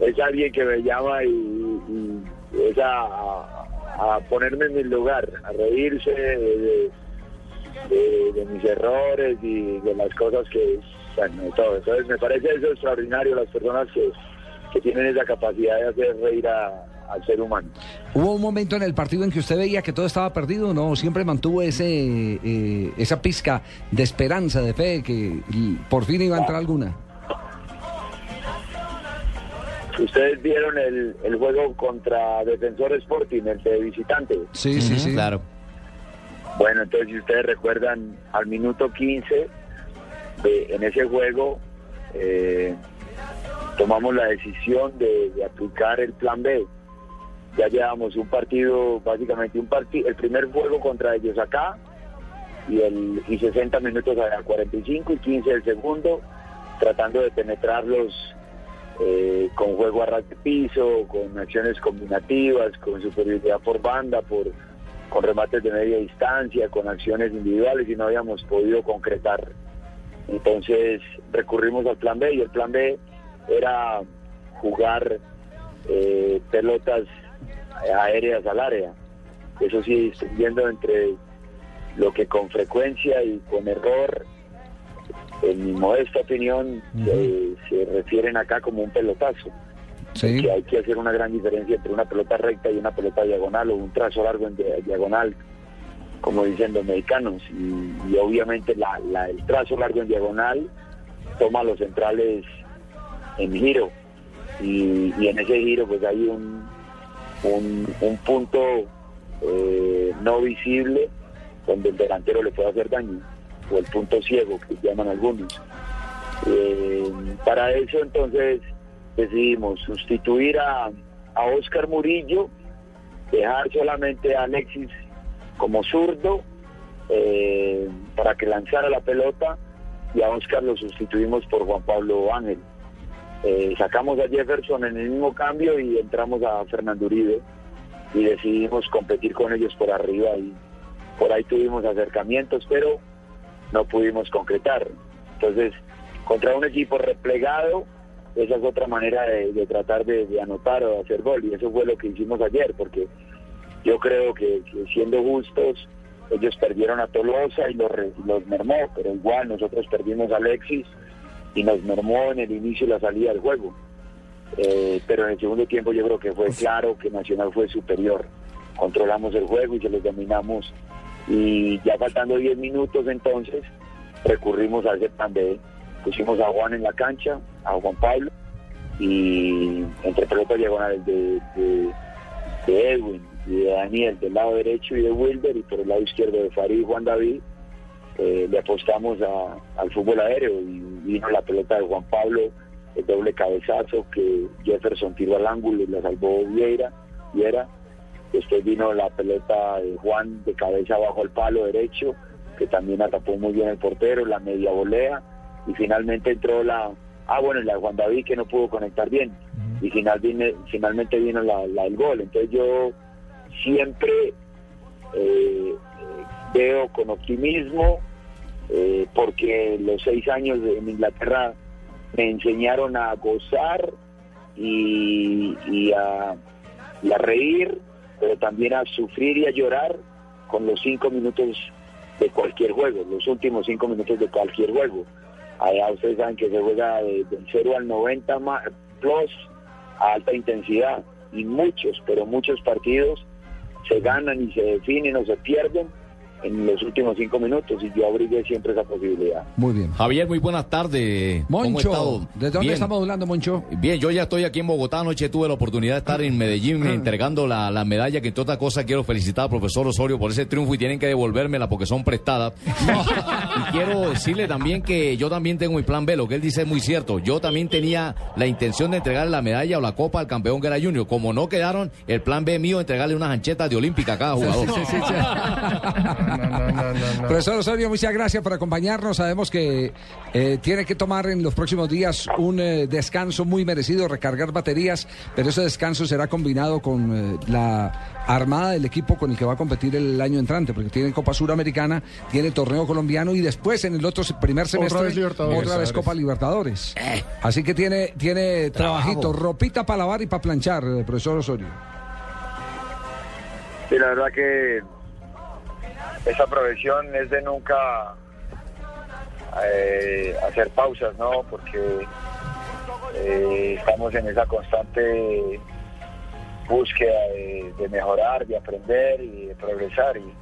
es alguien que me llama y, es a, ponerme en mi lugar, a reírse de, mis errores y de las cosas que, bueno, todo. Entonces, me parece eso extraordinario, las personas que, que tienen esa capacidad de hacer reír a- al ser humano. ¿Hubo un momento en el partido en que usted veía que todo estaba perdido? ¿No? Siempre mantuvo ese eh, esa pizca de esperanza, de fe, que por fin iba a entrar alguna. Ustedes vieron el, el juego contra Defensor Sporting, el de visitante. Sí, sí, sí. Claro. Bueno, entonces si ustedes recuerdan, al minuto 15 de- en ese juego eh, tomamos la decisión de, de aplicar el plan B. Ya llevamos un partido, básicamente un partido, el primer juego contra ellos acá y, el, y 60 minutos allá, 45 y 15 el segundo, tratando de penetrarlos eh, con juego a ras de piso, con acciones combinativas, con superioridad por banda, por con remates de media distancia, con acciones individuales y no habíamos podido concretar. Entonces recurrimos al plan B y el plan B era jugar eh, pelotas aéreas al área. Eso sí, distinguiendo entre lo que con frecuencia y con error, en mi modesta opinión, se- se refieren acá como un pelotazo Sí. que hay que hacer una gran diferencia entre una pelota recta y una pelota diagonal o un trazo largo en dia- diagonal, como dicen los mexicanos. Y, y obviamente la- la- el trazo largo en diagonal toma los centrales en giro. Y, y en ese giro pues hay un, un, un punto eh, no visible donde el delantero le puede hacer daño, o el punto ciego que llaman algunos. Eh, para eso entonces decidimos sustituir a, a Oscar Murillo, dejar solamente a Alexis como zurdo eh, para que lanzara la pelota y a Oscar lo sustituimos por Juan Pablo Ángel. Eh, sacamos a Jefferson en el mismo cambio y entramos a Fernando Uribe y decidimos competir con ellos por arriba y por ahí tuvimos acercamientos, pero no pudimos concretar. Entonces, contra un equipo replegado, esa es otra manera de, tratar de, anotar o de hacer gol y eso fue lo que hicimos ayer, porque yo creo que, siendo justos, ellos perdieron a Tolosa y los, los mermó, pero igual nosotros perdimos a Alexis y nos mermó en el inicio la salida del juego. Eh, pero en el segundo tiempo yo creo que fue claro que Nacional fue superior. Controlamos el juego y se los dominamos. Y ya faltando 10 minutos entonces, recurrimos a ese plan B. Pusimos a Juan en la cancha, a Juan Pablo, y entre pelotas diagonales de, de, de Edwin y de Daniel del lado derecho y de Wilder, y por el lado izquierdo de Farid y Juan David, eh, le apostamos a- al fútbol aéreo y vino la pelota de Juan Pablo, el doble cabezazo que Jefferson tiró al ángulo y la salvó Vieira, Viera Después vino la pelota de Juan de cabeza bajo el palo derecho, que también atrapó muy bien el portero, la media volea. Y finalmente entró la. Ah, bueno, la de Juan David que no pudo conectar bien. Y final, vine- finalmente vino la, la del gol. Entonces yo siempre eh, veo con optimismo eh, porque los seis años en Inglaterra me enseñaron a gozar y, y a, a reír, pero también a sufrir y a llorar con los cinco minutos de cualquier juego, los últimos cinco minutos de cualquier juego. Allá ustedes saben que se juega de- del 0 al 90 más, plus a alta intensidad y muchos, pero muchos partidos se ganan y se definen o se pierden en los últimos cinco minutos y yo abrigué siempre esa posibilidad. Muy bien. Javier, muy buenas tardes. ¿Cómo ha Moncho? ¿desde dónde Bien. estamos hablando, Moncho? Bien, yo ya estoy aquí en Bogotá. Anoche tuve la oportunidad de estar en Medellín entregando la, la medalla que, entre otras cosas, quiero felicitar al profesor Osorio por ese triunfo y tienen que devolvérmela porque son prestadas. y quiero decirle también que yo también tengo mi plan B. Lo que él dice es muy cierto. Yo también tenía la intención de entregarle la medalla o la copa al campeón que era Junior. Como no quedaron, el plan B mío es entregarle unas anchetas de Olímpica a cada jugador. Sí, sí, sí. Profesor Osorio, muchas gracias por acompañarnos. Sabemos que eh, tiene que tomar en los próximos días un eh, descanso muy merecido, recargar baterías, pero ese descanso será combinado con eh, la armada del equipo con el que va a competir el año entrante, porque tiene Copa Suramericana, tiene torneo colombiano y después en el otro primer semestre vez Libertadores. otra vez Copa Libertadores. Eh. Así que tiene, tiene trabajito, ropita para lavar y para planchar, eh, profesor Osorio. Sí, la verdad que esa profesión es de nunca eh, hacer pausas, ¿no? Porque eh, estamos en esa constante búsqueda de, de mejorar, de aprender y de progresar. Y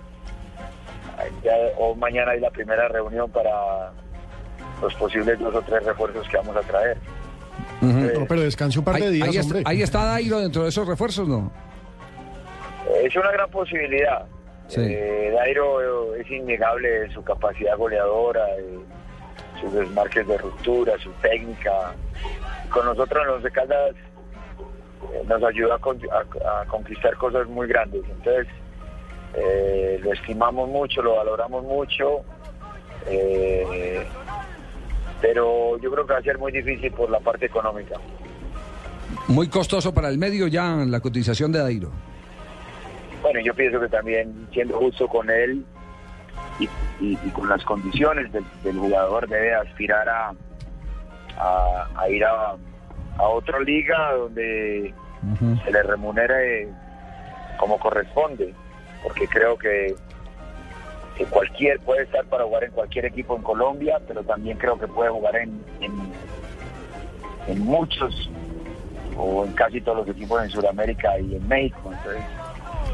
ya, o mañana hay la primera reunión para los posibles dos o tres refuerzos que vamos a traer. No, pero descanse un par de Ahí- días, ahí, está, hombre. ahí está Dairo dentro de esos refuerzos, ¿no? Es una gran posibilidad. Sí. Eh, Dairo eh, es innegable su capacidad goleadora, eh, sus desmarques de ruptura, su técnica. Con nosotros en los de Caldas eh, nos ayuda a, con- a- a conquistar cosas muy grandes. Entonces, lo estimamos mucho, lo valoramos mucho. pero yo creo que va a ser muy difícil por la parte económica. Muy costoso para el medio ya la cotización de Dairo. Bueno, yo pienso que también siendo justo con él y, y- y con las condiciones del, del jugador debe aspirar a, a, a ir a, a otra liga donde se le remunere como corresponde, porque creo que, que cualquier puede estar para jugar en cualquier equipo en Colombia, pero también creo que puede jugar en, en, en muchos o en casi todos los equipos en Sudamérica y en México. Entonces,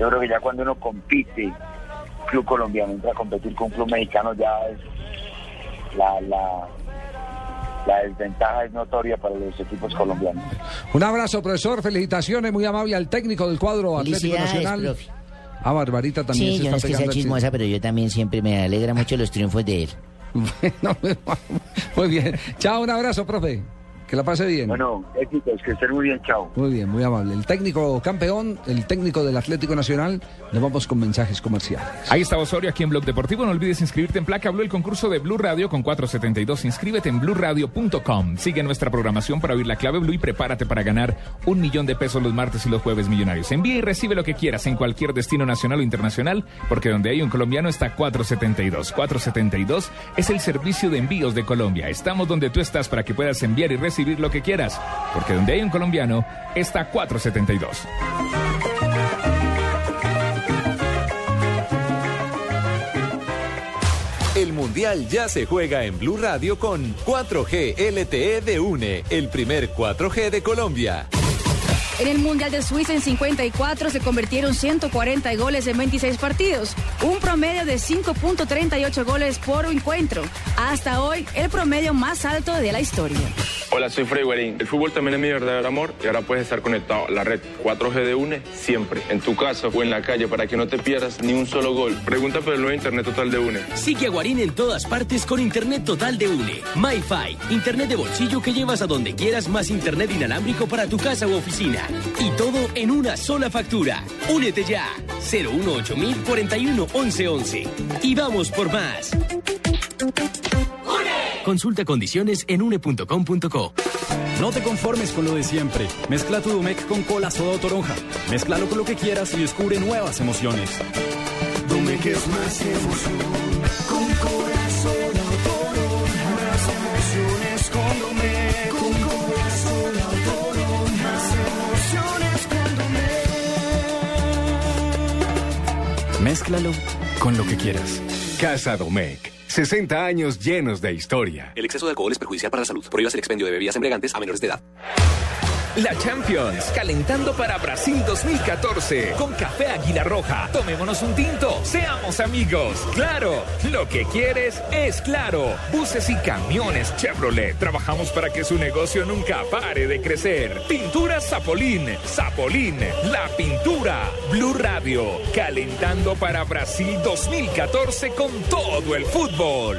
yo creo que ya cuando uno compite, club colombiano entra a competir con un club mexicano, ya es la, la, la desventaja es notoria para los equipos colombianos. Un abrazo, profesor. Felicitaciones, muy amable al técnico del cuadro Atlético Nacional. profe. Ah, Barbarita también Sí, se yo no es que sea el chismosa, pero yo también siempre me alegra mucho los triunfos de él. Bueno, muy bien. Chao, un abrazo, profe. Que la pase bien. Bueno, éxitos, que estén muy bien, chao. Muy bien, muy amable. El técnico campeón, el técnico del Atlético Nacional. Nos vamos con mensajes comerciales. Ahí está Osorio, aquí en Blog Deportivo. No olvides inscribirte en Placa Blue, el concurso de Blue Radio con 472. Inscríbete en blueradio.com. Sigue nuestra programación para oír la clave Blue y prepárate para ganar un millón de pesos los martes y los jueves millonarios. Envía y recibe lo que quieras en cualquier destino nacional o internacional, porque donde hay un colombiano está 472. 472 es el servicio de envíos de Colombia. Estamos donde tú estás para que puedas enviar y recibir lo que quieras, porque donde hay un colombiano está 472. El Mundial ya se juega en Blue Radio con 4G LTE de UNE, el primer 4G de Colombia. En el Mundial de Suiza en 54 se convirtieron 140 goles en 26 partidos, un promedio de 5.38 goles por encuentro. Hasta hoy, el promedio más alto de la historia. Hola, soy Freddy Guarín. El fútbol también es mi verdadero amor y ahora puedes estar conectado a la red 4G de UNE siempre, en tu casa o en la calle para que no te pierdas ni un solo gol. Pregunta por el nuevo Internet Total de UNE. Sigue a Guarín en todas partes con Internet Total de UNE. MyFi, Internet de bolsillo que llevas a donde quieras más Internet inalámbrico para tu casa u oficina. Y todo en una sola factura. Únete ya. 018 41 11 11. Y vamos por más. Consulta condiciones en une.com.co. No te conformes con lo de siempre. Mezcla tu Domec con cola, soda o toronja. Mézclalo con lo que quieras y descubre nuevas emociones. Domec es más emoción. Con lo que quieras. Casa Domecq. 60 años llenos de historia. El exceso de alcohol es perjudicial para la salud. Prohíbas el expendio de bebidas embriagantes a menores de edad. La Champions, calentando para Brasil 2014. Con café Águila Roja. Tomémonos un tinto. Seamos amigos. Claro, lo que quieres es claro. Buses y camiones Chevrolet. Trabajamos para que su negocio nunca pare de crecer. Pintura Zapolín. Zapolín, la pintura. Blue Radio, calentando para Brasil 2014 con todo el fútbol.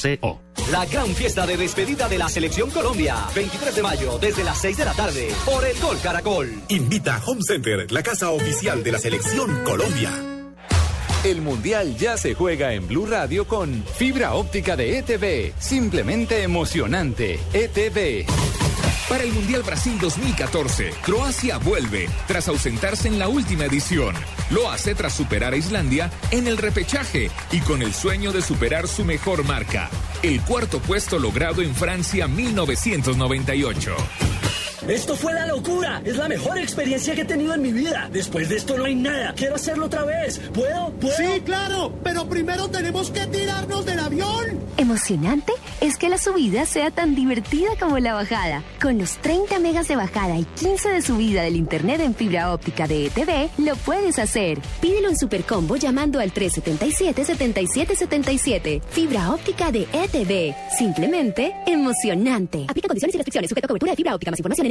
La gran fiesta de despedida de la Selección Colombia. 23 de mayo, desde las 6 de la tarde, por el Gol Caracol. Invita a Home Center, la casa oficial de la Selección Colombia. El Mundial ya se juega en Blue Radio con fibra óptica de ETV. Simplemente emocionante. ETV. Para el Mundial Brasil 2014, Croacia vuelve tras ausentarse en la última edición. Lo hace tras superar a Islandia en el repechaje y con el sueño de superar su mejor marca, el cuarto puesto logrado en Francia 1998. Esto fue la locura. Es la mejor experiencia que he tenido en mi vida. Después de esto no hay nada. Quiero hacerlo otra vez. ¿Puedo? ¿Puedo? Sí, claro. Pero primero tenemos que tirarnos del avión. Emocionante es que la subida sea tan divertida como la bajada. Con los 30 megas de bajada y 15 de subida del internet en fibra óptica de ETV, lo puedes hacer. Pídelo en Supercombo llamando al 377-7777. Fibra óptica de ETV. Simplemente emocionante. Aplica condiciones y restricciones. Sujeto a cobertura de fibra óptica. Más información en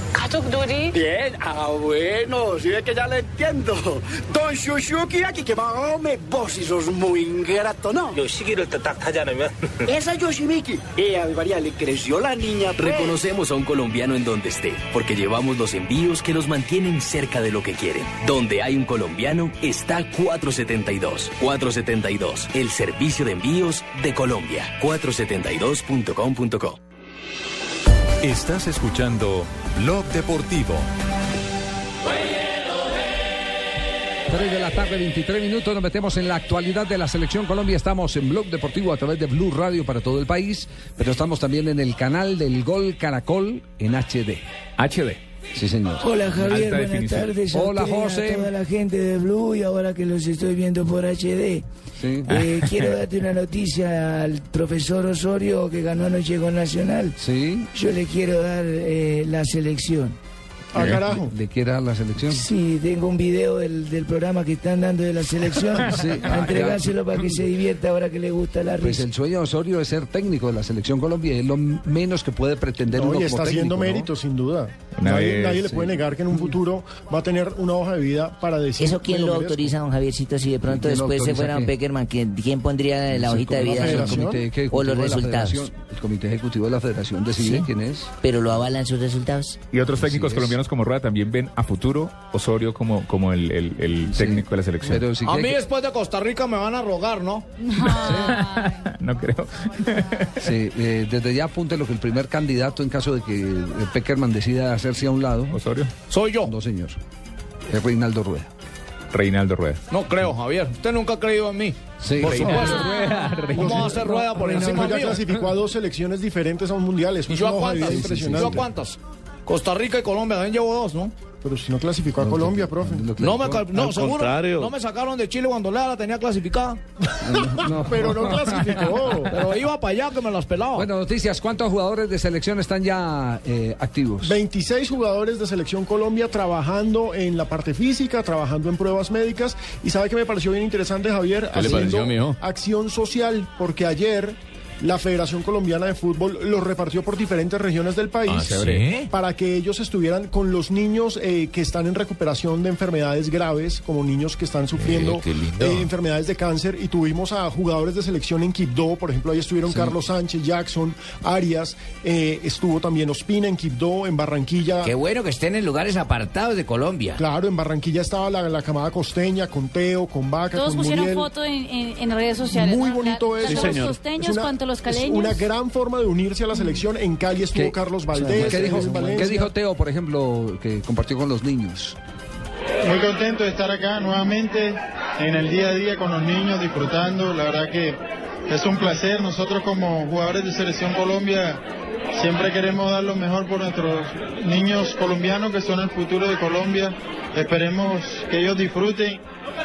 ¿Katuk Duri? Bien, ah, bueno, si ve que ya lo entiendo. Don Shushuki, aquí que me vos y sos muy ingrato, ¿no? Yo sí quiero Yoshikiro Esa Yoshimiki. Eh, y a mi María le creció la niña. Pues. Reconocemos a un colombiano en donde esté, porque llevamos los envíos que los mantienen cerca de lo que quieren. Donde hay un colombiano está 472. 472, el servicio de envíos de Colombia. 472.com.co Estás escuchando Blog Deportivo. 3 de la tarde, 23 minutos, nos metemos en la actualidad de la Selección Colombia. Estamos en Blog Deportivo a través de Blue Radio para todo el país, pero estamos también en el canal del Gol Caracol en HD. HD. Sí, señor. Hola Javier, Alta buenas definición. tardes. a Hola usted, José. A toda la gente de Blue y ahora que los estoy viendo por HD. Sí. Eh, quiero darte una noticia al profesor Osorio que ganó anoche con Nacional. Sí. Yo le quiero dar eh, la selección. Ah, carajo. ¿Le quiere dar la selección? Sí, tengo un video del, del programa que están dando de la selección. Sí. A entregárselo para que se divierta ahora que le gusta la Pues risa. el sueño de Osorio es ser técnico de la Selección Colombia, es lo menos que puede pretender No, uno y como está haciendo ¿no? mérito, sin duda. Nadie, vez, nadie le puede negar que en un futuro va a tener una hoja de vida para decir. ¿Eso quién "Me lo merezco". autoriza, don Javiercito? Si de pronto ¿Quién lo después se fuera don qué? Peckerman, ¿quién, quién pondría la hojita de vida? El comité ejecutivo o los de la resultados. federación- el comité ejecutivo de la federación decide Sí. quién es. Pero lo avalan sus resultados. Y otros técnicos es. Colombianos como Rueda también ven a futuro Osorio como, como el, el- el técnico de la selección. Pero si A mí que- después de Costa Rica me van a rogar, ¿no? no creo. Sí, eh, desde ya apúntelo que el primer candidato en caso de que eh, Peckerman decida hacerse a un lado. ¿Osorio? Soy yo. No, señor. Es Reinaldo Rueda. Reinaldo Rueda. No creo, Javier. Usted nunca ha creído en mí. Sí, por Reinaldo supuesto. ¿Cómo va a hacer rueda por Reinaldo encima ya mío? clasificó a dos selecciones diferentes a un mundial. Eso ¿Y yo a cuántas? impresionante. ¿Yo a cuántas? Costa Rica y Colombia también llevo dos, ¿no? Pero si no clasificó a Colombia, profe. No me, no, Al seguro. contrario. No me sacaron de Chile cuando Lea la tenía clasificada. Pero no clasificó. Pero iba para allá que me las pelaba. Bueno, noticias. ¿Cuántos jugadores de selección están ya eh, activos? 26 jugadores de Selección Colombia trabajando en la parte física, trabajando en pruebas médicas. Y sabe que me pareció bien interesante, Javier, ¿Qué le pareció, acción social, porque ayer la Federación Colombiana de Fútbol los repartió por diferentes regiones del país ¿Ah, sí? para que ellos estuvieran con los niños eh, que están en recuperación de enfermedades graves, como niños que están sufriendo eh, enfermedades de cáncer. Y tuvimos a jugadores de selección en Quibdó, por ejemplo, ahí estuvieron Carlos Sánchez, Jackson, Arias, eh, estuvo también Ospina en Quibdó, en Barranquilla. Qué bueno que estén en lugares apartados de Colombia. Claro, en Barranquilla estaba la, la camada costeña, con Teo, con Vaca, Todos con pusieron Muriel. foto en, en- en redes sociales. Muy bonito La- eso. Tanto los costeños Es una- cuanto los es caleños. una gran forma de unirse a la selección. En Cali estuvo ¿Qué- Carlos Valdés. ¿Qué dijo. ¿Qué dijo Teo, por ejemplo, que compartió con los niños? Muy contento de estar acá nuevamente en el día a día con los niños, disfrutando. La verdad que es un placer. Nosotros como jugadores de Selección Colombia siempre queremos dar lo mejor por nuestros niños colombianos que son el futuro de Colombia. Esperemos que ellos disfruten.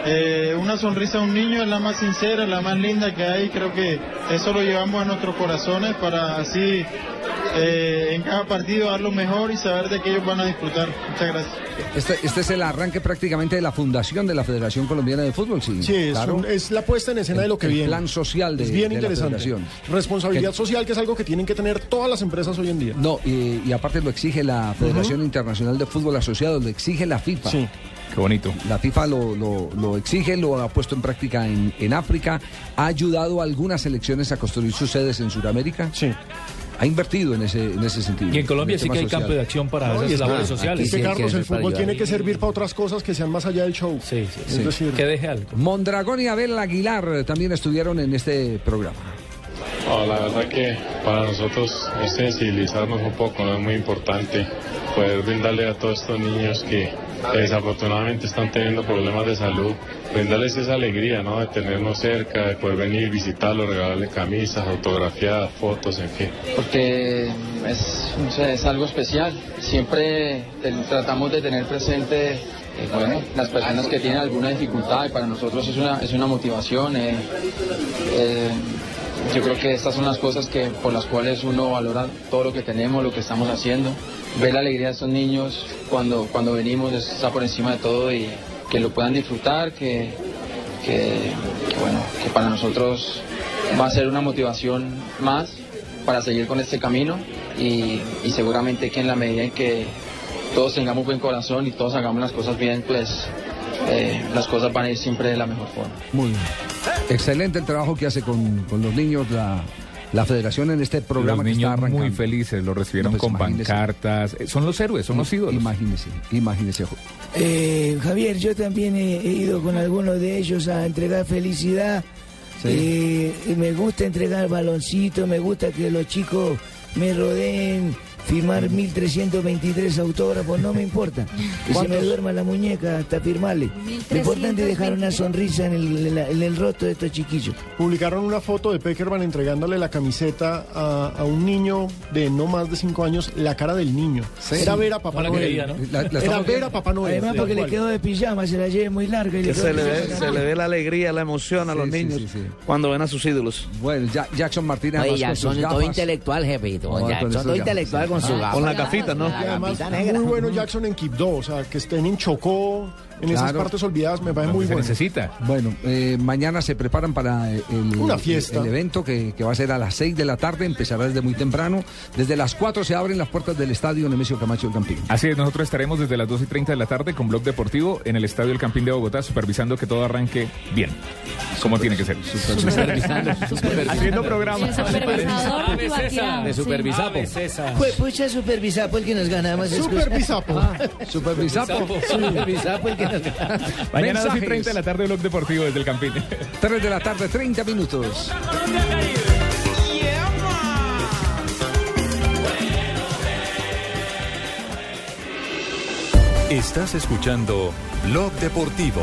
Eh, una sonrisa a un niño es la más sincera, la más linda que hay. Creo que eso lo llevamos a nuestros corazones para así eh, en cada partido dar lo mejor y saber de que ellos van a disfrutar. Muchas gracias. Este, este es el arranque prácticamente de la fundación de la Federación Colombiana de Fútbol, sí. Sí, es, claro. un- es la puesta en escena El- de lo que el viene. plan social de- Es bien de la interesante. federación. Responsabilidad Que- social, que es algo que tienen que tener todas las empresas hoy en día. No, y, y aparte lo exige la Federación Internacional de Fútbol Asociado, lo exige la FIFA. Sí. Qué bonito. La FIFA lo, lo- lo exige, lo ha puesto en práctica en, en África, ha ayudado a algunas selecciones a construir sus sedes en Sudamérica. Sí. Ha invertido en ese, en ese sentido. Y en Colombia sí que hay social. campo de acción para No, esas labores es sociales. que, Carlos, el fútbol tiene que servir para otras cosas que sean más allá del show. Sí, sí, Es sí. decir, Que deje algo. Mondragón y Abel Aguilar también estuvieron en este programa. La verdad que para nosotros es sensibilizarnos un poco, ¿no? es muy importante poder brindarle a todos estos niños que desafortunadamente están teniendo problemas de salud, brindarles esa alegría ¿no? de tenernos cerca, de poder venir, visitarlos, regalarle camisas, autografiadas, fotos, en fin. porque es, es algo especial. Siempre tratamos de tener presente eh, bueno, las personas que tienen alguna dificultad y para nosotros es una, es una motivación. eh, eh, yo creo que estas son las cosas que, por las cuales uno valora todo lo que tenemos, lo que estamos haciendo. Ver la alegría de estos niños cuando, cuando venimos está por encima de todo y que lo puedan disfrutar, que, que, bueno, que para nosotros va a ser una motivación más para seguir con este camino y, y seguramente que en la medida en que todos tengamos buen corazón y todos hagamos las cosas bien, pues eh, las cosas van a ir siempre de la mejor forma. Muy bien. Excelente el trabajo que hace con, con los niños la, la federación en este programa los que está niños arrancando. muy felices, lo recibieron No, pues, con imagínese. pancartas. Eh, Son los héroes, son los ídolos. Imagínese, imagínese. Eh, Javier, yo también he, he ido con algunos de ellos a entregar felicidad. Eh, me gusta entregar baloncitos, me gusta que los chicos me rodeen, firmar 1323 autógrafos, no me importa. Que se me duerma la muñeca hasta firmarle. Lo importante es dejar una sonrisa en el, en la- en el rostro de estos chiquillos. Publicaron una foto de Peckerman entregándole la camiseta a, a un niño de no más de 5 años, la cara del niño. Sí. Era ver a Papá No Noel. creía, ¿no? La- la Era ver a Papá Noel. Además, porque le quedó de pijama, se la lleve muy larga. Y Que le se le, ve, se le ve la alegría, la emoción a Sí, los sí, niños sí, sí. cuando ven a sus ídolos. Bueno, ya- Jackson Martínez Oye, Jackson todo intelectual, Jackson esas todo intelectual. Con su Ah, gafa. con la gafita, ¿no? La además, muy bueno Jackson en Quibdó, o sea, que estén en Chocó, en esas Claro. partes olvidadas me parece muy se bueno. necesita. Bueno, eh, mañana se preparan para el, Una fiesta. el evento que, que va a ser a las 6 de la tarde, empezará desde muy temprano. Desde las 4 se abren las puertas del estadio Nemesio Camacho del Campín. Así es, nosotros estaremos desde las 2 y 30 de la tarde con Blog Deportivo en el Estadio El Campín de Bogotá, supervisando que todo arranque bien, como tiene que ser. Supervisando. Haciendo programa. El supervisador Ibaquirá. De supervisapo. Pues pucha supervisapo el que nos ganamos. Supervisapo. Supervisapo. Supervisapo el que Mañana 2 y Mensajes. 30 de la tarde, Blog Deportivo desde el Campín. 3 de la tarde, 30 minutos. Estás escuchando Blog Deportivo.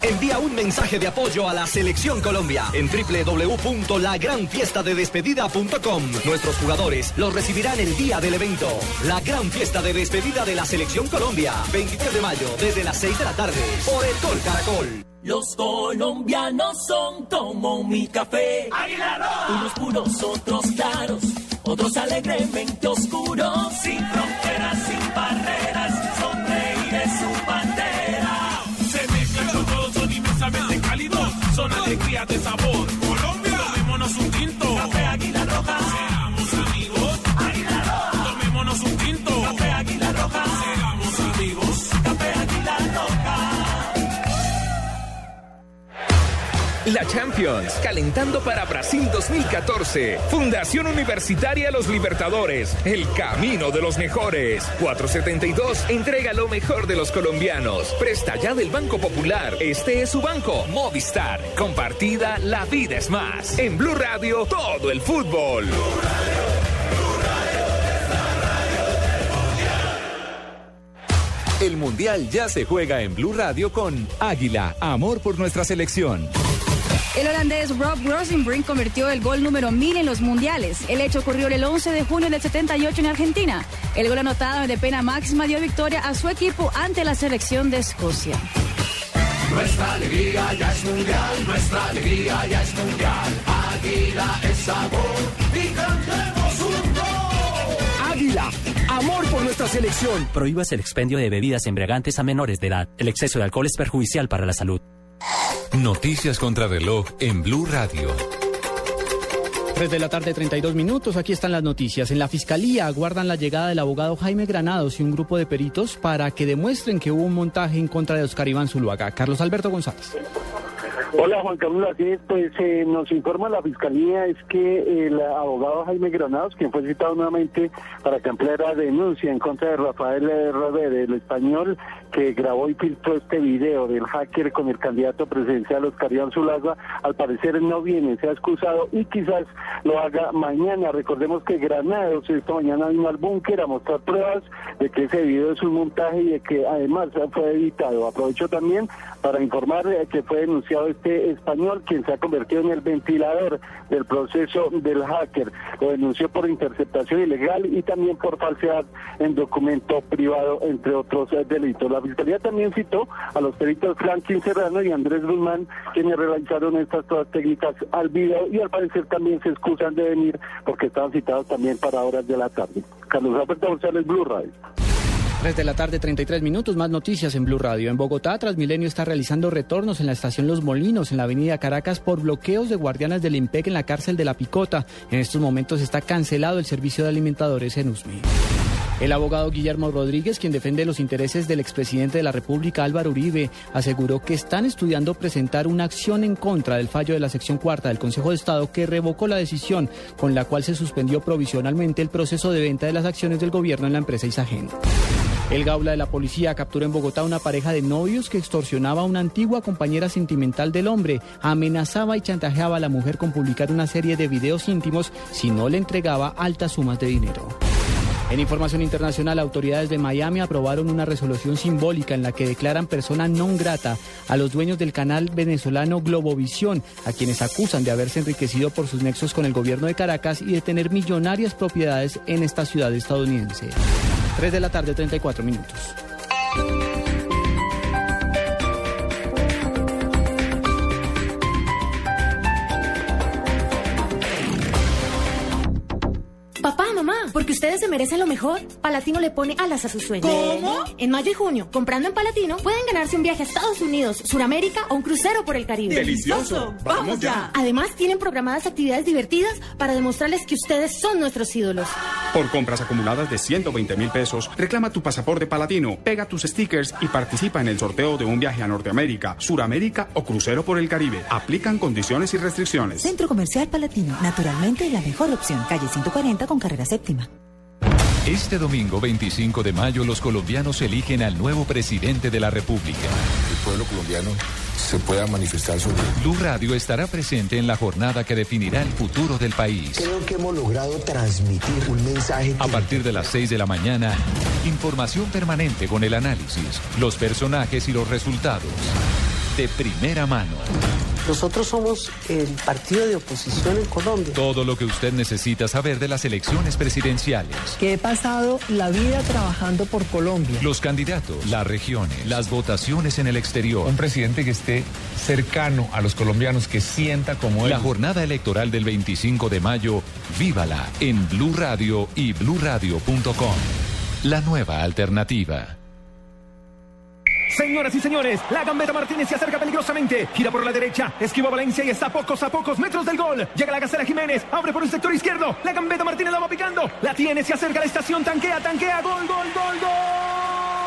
Envía un mensaje de apoyo a la Selección Colombia en www.lagranfiestadedespedida.com. Nuestros jugadores los recibirán el día del evento. La gran fiesta de despedida de la Selección Colombia, 23 de mayo, desde las 6 de la tarde, por el Gol Caracol. Los colombianos son como mi café. Unos puros, otros claros, otros alegremente oscuros. Sin fronteras, sin Son alegrías La Champions, calentando para Brasil 2014. Fundación Universitaria Los Libertadores, el camino de los mejores. 472, entrega lo mejor de los colombianos. Presta ya del Banco Popular. Este es su banco, Movistar. Compartida, la vida es más. En Blue Radio, todo el fútbol. El Mundial ya se juega en Blue Radio con Águila, amor por nuestra selección. El holandés Rob Rosenbrink convirtió el gol número 1000 en los mundiales. El hecho ocurrió el 11 de junio del 78 en Argentina. El gol anotado de pena máxima dio victoria a su equipo ante la selección de Escocia. Nuestra alegría ya es mundial, nuestra alegría ya es mundial. Águila es sabor y cantemos un gol. Águila, amor por nuestra selección. Prohíbas el expendio de bebidas embriagantes a menores de edad. El exceso de alcohol es perjudicial para la salud. Noticias contra reloj en Blue Radio. 3 de la tarde, 32 minutos. Aquí están las noticias. En la fiscalía aguardan la llegada del abogado Jaime Granados y un grupo de peritos para que demuestren que hubo un montaje en contra de Oscar Iván Zuluaga. Carlos Alberto González. Hola Juan Carlos, así es, pues eh, nos informa la Fiscalía es que el abogado Jaime Granados, quien fue citado nuevamente para que ampliara denuncia en contra de Rafael Robert, el español que grabó y filtró este video del hacker con el candidato presidencial Oscar Iván Zulaga, al parecer no viene, se ha excusado y quizás lo haga mañana. Recordemos que Granados esta mañana vino al búnker a mostrar pruebas de que ese video es un montaje y de que además fue editado. Aprovecho también para informar eh, que fue denunciado este español quien se ha convertido en el ventilador del proceso del hacker. Lo denunció por interceptación ilegal y también por falsedad en documento privado, entre otros eh, delitos. Fiscalía también citó a los peritos Franklin Serrano y Andrés Guzmán, quienes realizaron estas pruebas técnicas al video y al parecer también se excusan de venir porque estaban citados también para horas de la tarde. Carlos Alberto González, Blue Radio. 3 de la tarde, 33 minutos, más noticias en Blue Radio. En Bogotá, Transmilenio está realizando retornos en la estación Los Molinos, en la avenida Caracas, por bloqueos de guardianes del IMPEC en la cárcel de La Picota. En estos momentos está cancelado el servicio de alimentadores en USMI. El abogado Guillermo Rodríguez, quien defiende los intereses del expresidente de la República Álvaro Uribe, aseguró que están estudiando presentar una acción en contra del fallo de la sección cuarta del Consejo de Estado que revocó la decisión con la cual se suspendió provisionalmente el proceso de venta de las acciones del gobierno en la empresa Isagen. El Gaula de la policía capturó en Bogotá una pareja de novios que extorsionaba a una antigua compañera sentimental del hombre, amenazaba y chantajeaba a la mujer con publicar una serie de videos íntimos si no le entregaba altas sumas de dinero. En información internacional, autoridades de Miami aprobaron una resolución simbólica en la que declaran persona non grata a los dueños del canal venezolano Globovisión, a quienes acusan de haberse enriquecido por sus nexos con el gobierno de Caracas y de tener millonarias propiedades en esta ciudad estadounidense. 3 de la tarde, 34 minutos. Porque ustedes se merecen lo mejor. Palatino le pone alas a sus sueños. ¿Cómo? En mayo y junio, comprando en Palatino, pueden ganarse un viaje a Estados Unidos, Suramérica o un crucero por el Caribe. ¡Delicioso! ¡Vamos ya! Además, tienen programadas actividades divertidas para demostrarles que ustedes son nuestros ídolos. Por compras acumuladas de 120 mil pesos, reclama tu pasaporte palatino, pega tus stickers y participa en el sorteo de un viaje a Norteamérica, Suramérica o crucero por el Caribe. Aplican condiciones y restricciones. Centro Comercial Palatino, naturalmente la mejor opción. Calle 140 con carrera séptima. Este domingo 25 de mayo los colombianos eligen al nuevo presidente de la República. El pueblo colombiano se pueda manifestar sobre Blue Radio estará presente en la jornada que definirá el futuro del país. Creo que hemos logrado transmitir un mensaje. A partir de las 6 de la mañana, información permanente con el análisis, los personajes y los resultados. De primera mano. Nosotros somos el partido de oposición en Colombia. Todo lo que usted necesita saber de las elecciones presidenciales. Que he pasado la vida trabajando por Colombia. Los candidatos, las regiones, las votaciones en el exterior. Un presidente que esté cercano a los colombianos, que sienta como él. La jornada electoral del 25 de mayo, vívala en Blue Radio y bluradio.com. La nueva alternativa. Señoras y señores, la gambeta Martínez se acerca peligrosamente. Gira por la derecha, esquiva Valencia y está a pocos a pocos metros del gol. Llega la gacela Jiménez, abre por el sector izquierdo. La gambeta Martínez la va picando. La tiene, se acerca a la estación, tanquea, tanquea. Gol, gol, gol, gol.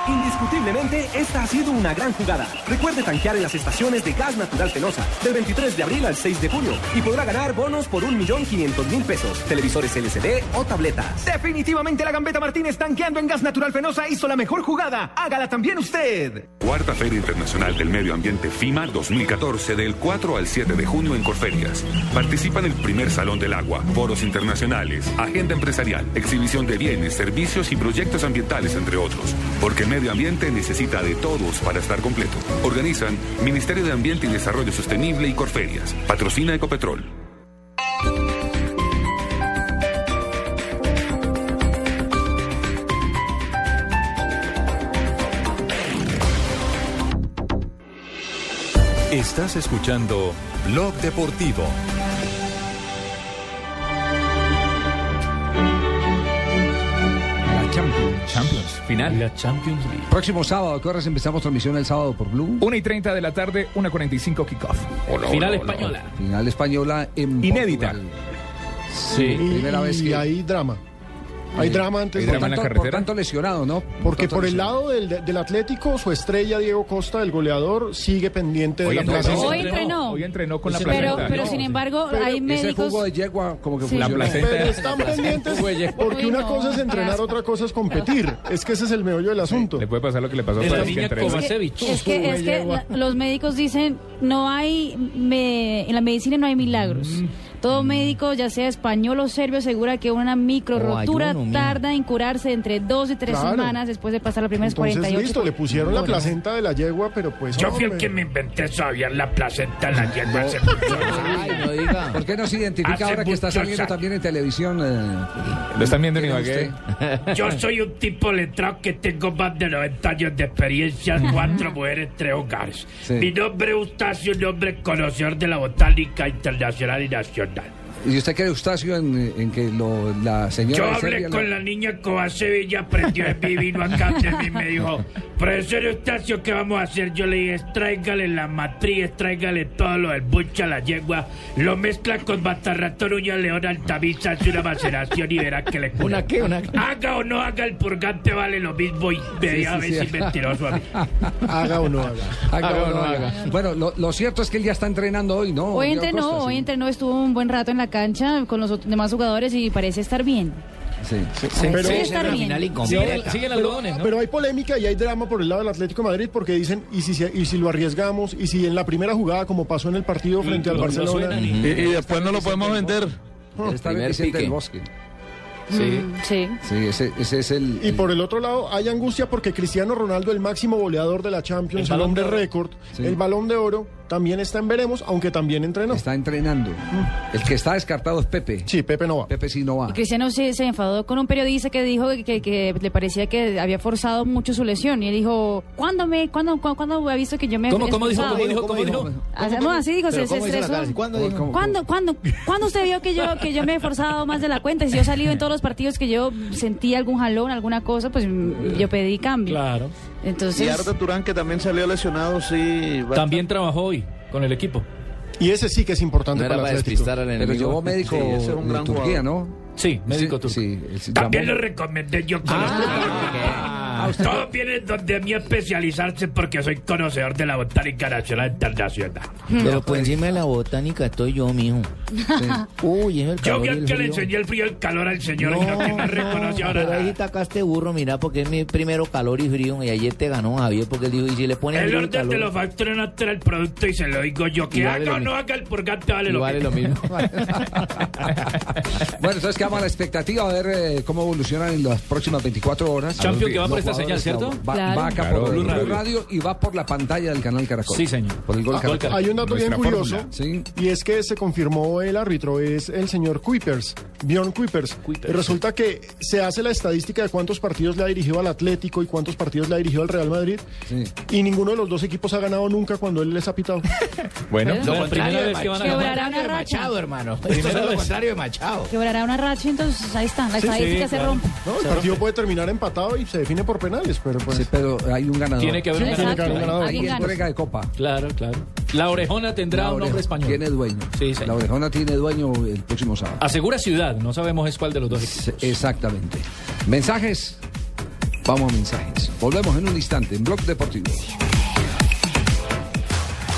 Indiscutiblemente, esta ha sido una gran jugada. Recuerde tanquear en las estaciones de Gas Natural Fenosa del 23 de abril al 6 de junio y podrá ganar bonos por 1.500.000 pesos, televisores LCD o tabletas. Definitivamente la gambeta Martínez tanqueando en gas natural Fenosa hizo la mejor jugada. Hágala también usted. Cuarta Feria Internacional del Medio Ambiente FIMA 2014 del 4 al 7 de junio en Corferias. Participa en el primer Salón del Agua, foros internacionales, agenda empresarial, exhibición de bienes, servicios y proyectos ambientales, entre otros. Porque medio ambiente necesita de todos para estar completo. Organizan Ministerio de Ambiente y Desarrollo Sostenible y Corferias. Patrocina Ecopetrol. Estás escuchando Blog Deportivo. Final. La Champions League. Próximo sábado, ¿qué horas empezamos transmisión el sábado por Blue? 1 y 30 de la tarde, 1.45 kickoff. Final española. Final española en Inédita. Portugal. Sí. Primera vez y que- hay drama. Hay drama antes Hay de drama en la Por carretera. tanto lesionado, ¿no? Porque por el lado del, del Atlético, su estrella Diego Costa, el goleador, sigue pendiente de la entrenó, plaza. Hoy entrenó. Hoy entrenó con la Pero, placenta. pero sin embargo, Pero hay Ese médicos. jugo de yegua como que Sí. La placenta. Pero están pendientes porque una no, cosa es entrenar, otra cosa es competir. Es que ese es el meollo del asunto. Le puede pasar lo que le pasó a los que. Kovacevic. Es que, es que la- los médicos dicen, no hay, me- en la medicina no hay milagros. Mm. Todo médico, ya sea español o serbio, asegura que una micro rotura ayuno, tarda en curarse entre dos y tres Claro. semanas después de pasar las primeras Entonces, 48 listo, le pusieron la placenta de la yegua, pero pues. Yo fui el que me inventé todavía la placenta en la yegua hace muchos Ay, no diga. ¿Por qué no se identifica Hace ahora que está saliendo años. también en televisión? eh, Lo están viendo en ¿quién es Ibagué. Yo soy un tipo letrado que tengo más de 90 años de experiencia, cuatro mujeres, tres hogares. Sí. Mi nombre es Eustacio, un hombre conocedor de la botánica internacional y nacional. ¿Y usted cree, Eustacio, en, en que lo, la señora Yo hablé Serbia con la- la niña Cobacevi, ella aprendió mí, vino acá y me dijo, profesor Eustacio, ¿qué vamos a hacer? Yo le dije, tráigale la matriz, tráigale todo lo del bucha, la yegua, lo mezcla con batarratón, uña león, altamisa, hace una maceración y verá que le cura. ¿Una qué? Una... Haga o no haga, el purgante vale lo mismo y me Sí, sí, ver sí. si es mentiroso a mí. Haga o no haga. Haga Haga o no haga. haga. Bueno, lo, lo cierto es que él ya está entrenando hoy, ¿no? Hoy entrenó, Costa? hoy Sí. entrenó, estuvo un buen rato en la cancha con los demás jugadores y parece estar bien. Sí. Pero- estar bien. Final Siguen, incompleta. siguen algodones, ¿no? Pero hay polémica y hay drama por el lado del Atlético de Madrid porque dicen, ¿y si, se- y si lo arriesgamos? ¿Y si en la primera jugada, como pasó en el partido frente al Lo- lo Barcelona? y- después no lo podemos vender. En primer Vicente del Bosque. Sí. Sí, ese, ese es el... Y por el otro lado, hay angustia porque Cristiano Ronaldo, el máximo goleador de la Champions, El el, hombre récord, Sí. el balón de oro, también está en veremos, aunque también entrenó. Está entrenando. El que está descartado es Pepe. Sí, Pepe no va. Pepe sí no va. Y Cristiano se, se enfadó con un periodista que dijo que, que le parecía que había forzado mucho su lesión. Y él dijo, ¿cuándo me, cuándo, cu- cuándo ha visto que yo me ¿Cómo, cómo dijo? esforzado?" ¿Cómo dijo? ¿Cómo dijo? O sea, no, así dijo, se, se ¿cómo hizo la estresó. ¿Cuándo dijo? ¿Cuándo, cuándo, cuándo usted vio que yo, que yo me he esforzado más de la cuenta? Y si yo he salido en todos los partidos que yo sentí algún jalón, alguna cosa, pues mm, yo pedí cambio. Claro. Entonces, Y Arda Turán, que también salió lesionado, sí. va- También trabajó hoy con el equipo. Y ese sí que es importante No era para el para despistar al Pero enemigo. llevó médico Sí, ese es un gran Turquía, jugador. ¿no? Sí, médico turco. Sí, él se También lo recomendé yo con Ah, usted- Todos vienen donde a mí a especializarse porque soy conocedor de la botánica nacional internacional. Pero por encima de la botánica estoy yo, mijo. Uy, es el Yo calor vi y al el que le enseñé el frío y el calor al señor y no que me reconoce Pero ahí ahora. sí tacaste burro, mira, porque es mi primero calor y frío. Y ayer te ganó Javier porque él dijo, y si le pones El frío y orden de los calor... factores no trae el producto y se lo digo yo. Que vale haga o no haga el purgante vale, lo, vale mismo. lo mismo. Bueno, entonces quedamos a la expectativa a ver eh, cómo evolucionan en las próximas 24 horas. Champion, que va por Los esta señal, ¿cierto? Va, Claro. va acá Claro, por Blue Radio. Radio. y va por la pantalla del canal Caracol. Sí, señor. Por el gol Ah, Caracol. Caracol. Hay un dato bien curioso. Sí. y es que se confirmó el árbitro, es el señor Kuipers, Bjorn Kuipers. Kuipers, Y resulta que se hace la estadística de cuántos partidos le ha dirigido al Atlético y cuántos partidos le ha dirigido al Real Madrid, Sí. y ninguno de los dos equipos ha ganado nunca cuando él les ha pitado. Bueno, Lo contrario vez que van a Quebrará una racha. Machado, hermano. Esto Primera es lo vez. contrario de Machado. Quebrará una racha, entonces ahí está. La estadística se rompe. No, el partido puede terminar empatado y se define por penales, pero pues... Sí, pero hay un ganador. Tiene que haber un Exacto. ganador. un ganador. Hay Alguien gana. entrega de copa. Claro, claro. La orejona tendrá La un nombre oreja- español. Tiene dueño. Sí, señor. La orejona tiene dueño el próximo sábado. Asegura ciudad, no sabemos es cuál de los dos equipos. Exactamente. ¿Mensajes? Vamos a mensajes. Volvemos en un instante en Blog Deportivo.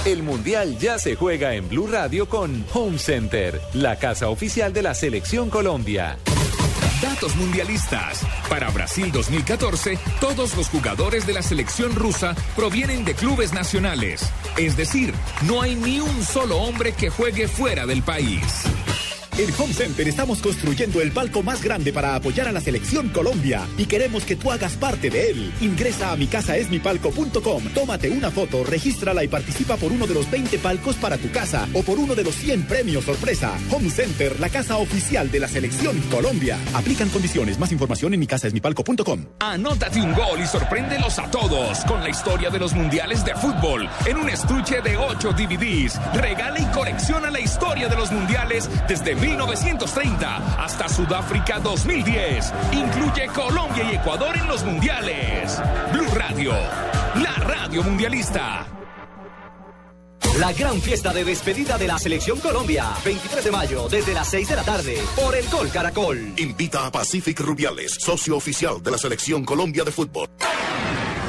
El Mundial ya se juega en Blue Radio con Home Center, la casa oficial de la Selección Colombia. Datos mundialistas. Para Brasil 2014, todos los jugadores de la selección rusa provienen de clubes nacionales. Es decir, no hay ni un solo hombre que juegue fuera del país. En Home Center estamos construyendo el palco más grande para apoyar a la selección Colombia y queremos que tú hagas parte de él. Ingresa a micasaesmipalco.com, tómate una foto, regístrala y participa por uno de los 20 palcos para tu casa o por uno de los 100 premios sorpresa. Home Center, la casa oficial de la selección Colombia. Aplican condiciones. Más información en micasaesmipalco.com. Anótate un gol y sorpréndelos a todos con la historia de los mundiales de fútbol en un estuche de 8 DVDs. Regala y colecciona la historia de los mundiales desde 1930 hasta Sudáfrica 2010. Incluye Colombia y Ecuador en los mundiales. Blue Radio, la radio mundialista. La gran fiesta de despedida de la Selección Colombia, 23 de mayo, desde las 6 de la tarde, por el Gol Caracol. Invita a Pacific Rubiales, socio oficial de la Selección Colombia de Fútbol.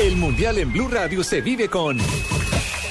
El Mundial en Blue Radio se vive con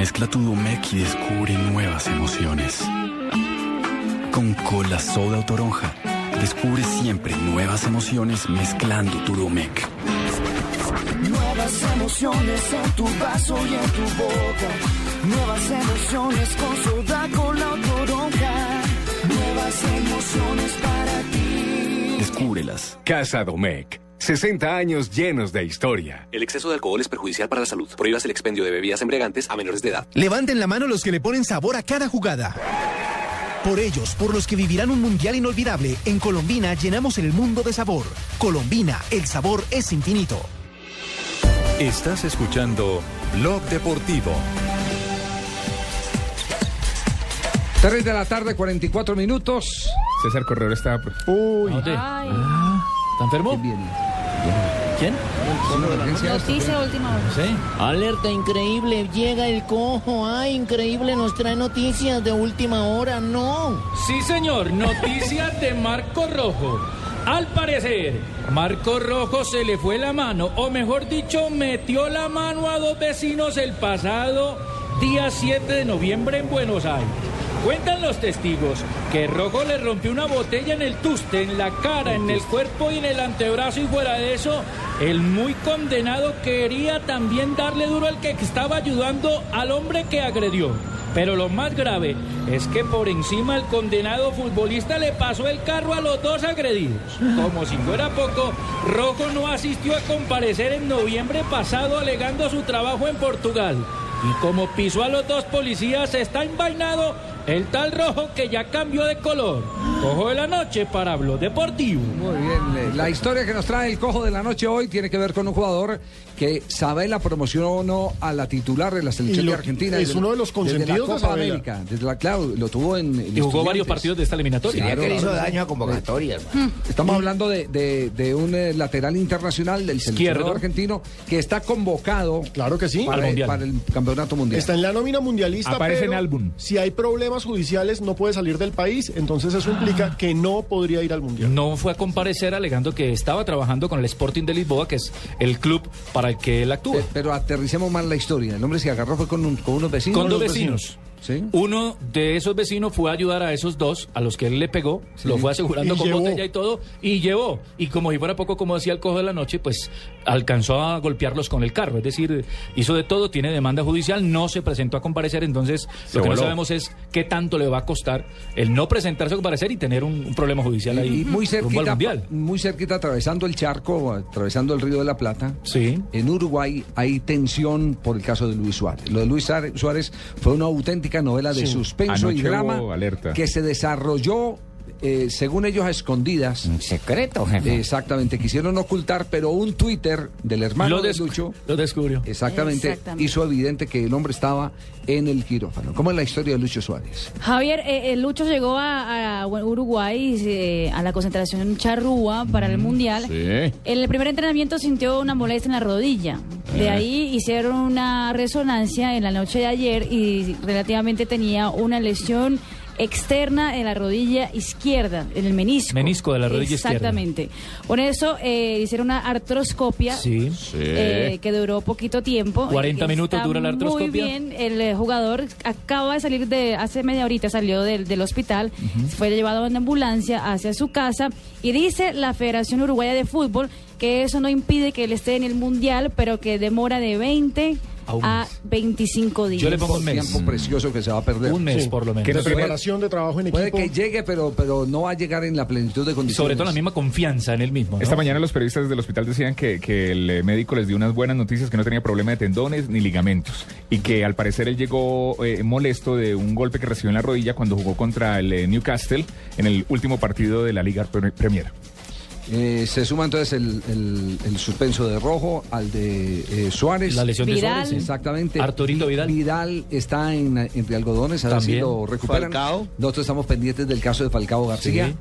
Mezcla tu Domec y descubre nuevas emociones. Con Cola Soda o Toronja, descubre siempre nuevas emociones mezclando tu Domec. Nuevas Nuevas emociones en tu vaso y en tu boca. Nuevas emociones con soda con la toronja. Nuevas emociones para ti. Descúbrelas. Casa Domecq. 60 años llenos de historia. El exceso de alcohol es perjudicial para la salud. Prohíbas el expendio de bebidas embriagantes a menores de edad. Levanten la mano los que le ponen sabor a cada jugada. Por ellos, por los que vivirán un mundial inolvidable, en Colombina llenamos el mundo de sabor. Colombina, el sabor es infinito. Estás escuchando Blog Deportivo. 3 de la tarde, 44 minutos. César Corredor está. Uy. ¿Está enfermo? ¿Quién? Noticia de última hora. Sí. Alerta increíble, llega el cojo. Ay, increíble, nos trae noticias de última hora. No. Sí, señor. Noticias de Marco Rojo. Al parecer, Marco Rojo se le fue la mano, o mejor dicho, metió la mano a dos vecinos el pasado día 7 de noviembre en Buenos Aires. Cuentan los testigos que Rojo le rompió una botella en el tuste, en la cara, en el cuerpo y en el antebrazo y fuera de eso, el muy condenado quería también darle duro al que estaba ayudando al hombre que agredió. Pero lo más grave es que por encima el condenado futbolista le pasó el carro a los dos agredidos. Como si fuera poco, Rojo no asistió a comparecer en noviembre pasado alegando su trabajo en Portugal. Y como pisó a los dos policías, está envainado el tal Rojo que ya cambió de color. Cojo de la noche para Blog Deportivo. Muy bien, eh, la historia que nos trae el cojo de la noche hoy tiene que ver con un jugador que Sabela promocionó a la titular de la selección lo- de Argentina. es desde- uno de los desde la consentidos de Copa. América, desde la claro, lo tuvo en, en Y jugó varios partidos de esta eliminatoria. Claro, que le hizo claro. daño a convocatoria, hermano. Estamos hablando de, de- de un eh, lateral internacional del seleccionado Izquierdo. argentino que está convocado Claro que sí. para, Al Mundial. para el campeonato mundial. Está en la nómina mundialista, Aparece pero en álbum. si hay problemas judiciales no puede salir del país, entonces eso implica que no podría ir al mundial. No fue a comparecer alegando que estaba trabajando con el Sporting de Lisboa, que es el club para el que él actúa. Eh, Pero aterricemos más la historia. El hombre se agarró fue con, un- con unos vecinos. Con dos vecinos. Sí. Uno de esos vecinos fue a ayudar a esos dos, a los que él le pegó, lo fue asegurando Y con llevó. botella y todo, y llevó. Y como si fuera poco, como decía el cojo de la noche, pues alcanzó a golpearlos con el carro. Es decir, hizo de todo, tiene demanda judicial, no se presentó a comparecer, entonces Se lo que no sabemos es qué tanto le va a costar el no presentarse a comparecer y tener un, un problema judicial ahí Y muy cerquita, muy cerquita, atravesando el charco, atravesando el río de la Plata. Sí. En Uruguay hay tensión por el caso de Luis Suárez. Lo de Luis Suárez fue una auténtica novela de Sí. suspenso y drama que se desarrolló, eh, según ellos, a escondidas. Secreto, jefe. Exactamente, quisieron ocultar, pero un Twitter del hermano Lo, de Lucho lo descubrió. exactamente, Exactamente. hizo evidente que el hombre estaba en el quirófano. ¿Cómo es la historia de Lucho Suárez? Javier, eh, eh, Lucho llegó a, a Uruguay eh, a la concentración charrúa para el Mundial. En el primer entrenamiento sintió una molestia en la rodilla. De ahí hicieron una resonancia en la noche de ayer y relativamente tenía una lesión externa en la rodilla izquierda, en el menisco. Menisco de la rodilla izquierda. Exactamente. Por eso eh, hicieron una artroscopia Sí. eh, que duró poquito tiempo. 40 Eh, minutos dura la artroscopia. Muy bien, el eh, jugador acaba de salir de, hace media horita salió del, del hospital, fue llevado en ambulancia hacia su casa y dice la Federación Uruguaya de Fútbol que eso no impide que él esté en el Mundial, pero que demora de 20 A un a mes. 25 días. Yo le pongo un mes. Tiempo precioso que se va a perder. Un mes Sí. por lo menos. Que puede- preparación de trabajo en Puede equipo. que llegue, pero, pero no va a llegar en la plenitud de condiciones. Sobre todo la misma confianza en él mismo. ¿no? Esta mañana los periodistas del hospital decían que, que el eh, médico les dio unas buenas noticias, que no tenía problema de tendones ni ligamentos. Y que al parecer él llegó eh, molesto de un golpe que recibió en la rodilla cuando jugó contra el eh, Newcastle en el último partido de la Liga Pre- Premier. Eh, se suma entonces el, el- el suspenso de Rojo al de eh, Suárez. La lesión de. Suárez. Exactamente. Arturito Vidal. Vidal está en, entre algodones, a ver si También. lo recuperan. Falcao. Nosotros estamos pendientes del caso de Falcao García.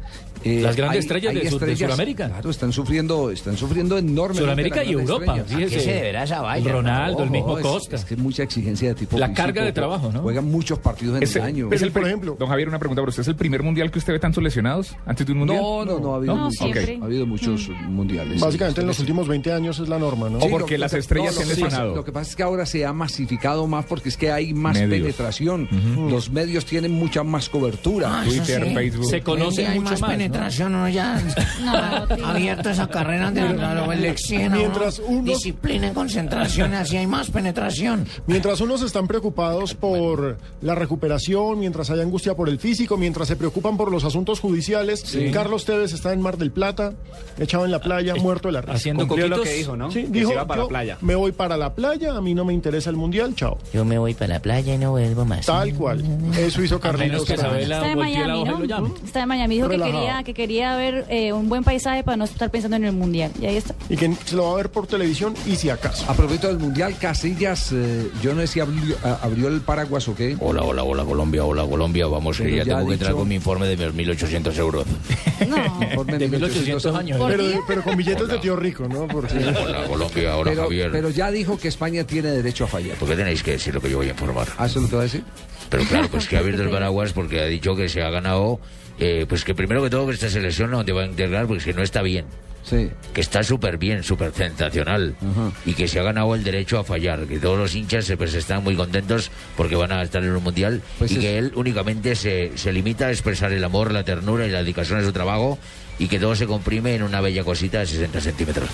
Eh, Las grandes estrellas de Sud- de Sudamérica. Claro, están sufriendo, están sufriendo enormemente. Sudamérica y Europa. estrellas. fíjese. qué se deberá esa vaina, Ronaldo, el mismo es- Costa. Es, que es mucha exigencia de tipo La físico, carga de trabajo, ¿no? Juegan muchos partidos en Es, el año. es el, por ejemplo. Don Javier, una pregunta para usted. ¿Es el primer mundial que usted ve tantos lesionados antes de un mundial? No, no, no, ha habido, No, siempre. Ha habido habido muchos mundiales. Básicamente en los últimos 20 años es la norma, ¿no? Sí, lo- lo que- no, lo que pasa- Lo que pasa es que ahora se ha masificado más porque es que hay más Medios. penetración. Los medios tienen mucha más cobertura. Ah, eso sí. Hoy en día hay más, penetración, uno ya ha abierto esa carrera de la el oxígeno, Mientras ¿no? unos- disciplina y concentración, así hay más penetración. Mientras unos están preocupados por la recuperación, mientras hay angustia por el físico, mientras se preocupan por los asuntos judiciales, Sí. Carlos Tevez está en Mar del Plata, echado en la playa, muerto de la risa. haciendo Cumplió lo que dijo, ¿no? Sí, Que dijo, se iba para la "Yo playa". me voy para la playa, a mí no me interesa el mundial, chao. Yo me voy para la playa y no vuelvo más. Tal cual. Eso hizo Carlitos. Tevez. Está en Miami, ¿no? Está en Miami. Dijo que quería, que quería ver eh, un buen paisaje para no estar pensando en el mundial. Y ahí está. Y que se lo va a ver por televisión y si acaso. A propósito del Mundial, Casillas, eh, yo no sé si abrió, el paraguas o qué. Hola, hola, hola Colombia, hola Colombia, vamos que Pero ya ya tengo que entrar dicho- con mi informe de mis 1800 euros. de 1800 años. Pero, pero con billetes de tío rico, ¿no? Porque... Hola Colombia, hola pero, Javier. pero ya dijo que España tiene derecho a fallar. ¿Por qué tenéis que decir lo que yo voy a informar? ¿Ah, eso es lo que va a decir? Pero claro, pues que ha abierto el paraguas porque ha dicho que se ha ganado, eh, pues que primero que todo que esta selección no te va a integrar porque es que no está bien. Sí. Que está súper bien, súper sensacional. Y que se ha ganado el derecho a fallar. Que todos los hinchas eh, pues, están muy contentos porque van a estar en un mundial. Pues y es- que él únicamente se, se limita a expresar el amor, la ternura y la dedicación a su trabajo. Y que todo se comprime en una bella cosita de 60 centímetros.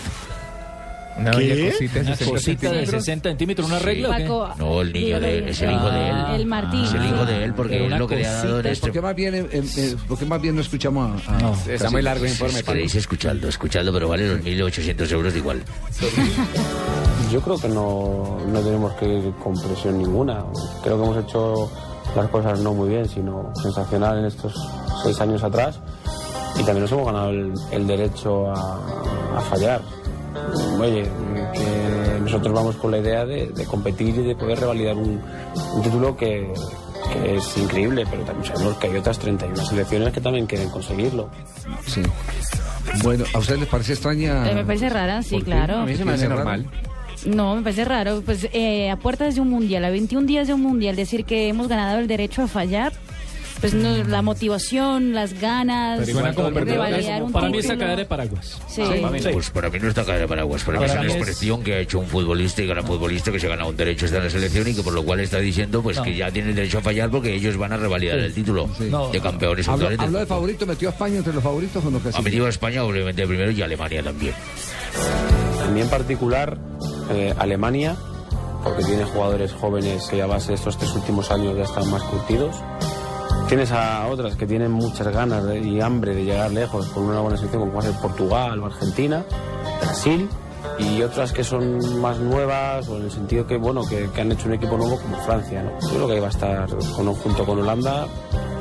Una ¿Qué? bella cosita, Una de 60 cosita de centímetros. 60 centímetros, ¿una Sí. regla? Paco, No, el niño de él, es el hijo de él. El Martín. Es el hijo de él porque es lo que le ha dado en este... ¿Por qué más bien, eh, eh, por qué más bien no escuchamos a, a Está Casillas? muy largo el informe. Queréis escucharlo, escuchadlo, pero vale los 1.800 euros de igual. Yo creo que no, no tenemos que ir con presión ninguna. Creo que hemos hecho las cosas no muy bien, sino sensacional en estos seis años atrás. Y también nos hemos ganado el, el derecho a, a fallar. Oye, que nosotros vamos con la idea de, de competir y de poder revalidar un, un título que, que es increíble, pero también sabemos que hay otras 31 selecciones que también quieren conseguirlo. Sí. Bueno, ¿a ustedes les parece extraña? Eh, me parece rara, sí, claro. A mí se me hace normal. No, me parece raro. Pues eh, a puertas de un mundial, a 21 días de un mundial, decir que hemos ganado el derecho a fallar, pues no, la motivación, las ganas, Pero igual todo el mundo- revalidar un Para mí es título. sacar de paraguas. Sí. Pues para mí no está caer de paraguas, para, Para mí es mí una es- expresión que ha hecho un futbolista y gran futbolista que se ha ganado un derecho a estar en la selección y que por lo cual está diciendo pues No. que ya tiene derecho a fallar porque ellos van a revalidar Sí. el título Sí. de campeones actuales. habló de favorito, metió a España entre los favoritos o no Ha metido a España obviamente primero y a Alemania también. A mí en particular, eh, Alemania, porque tiene jugadores jóvenes que a base de estos tres últimos años ya están más curtidos. Tienes a otras que tienen muchas ganas y hambre de llegar lejos con una buena selección, como puede ser Portugal o Argentina, Brasil, y otras que son más nuevas, o en el sentido que, bueno, que, han hecho un equipo nuevo como Francia. ¿no? Yo creo que ahí va a estar, con, junto con Holanda,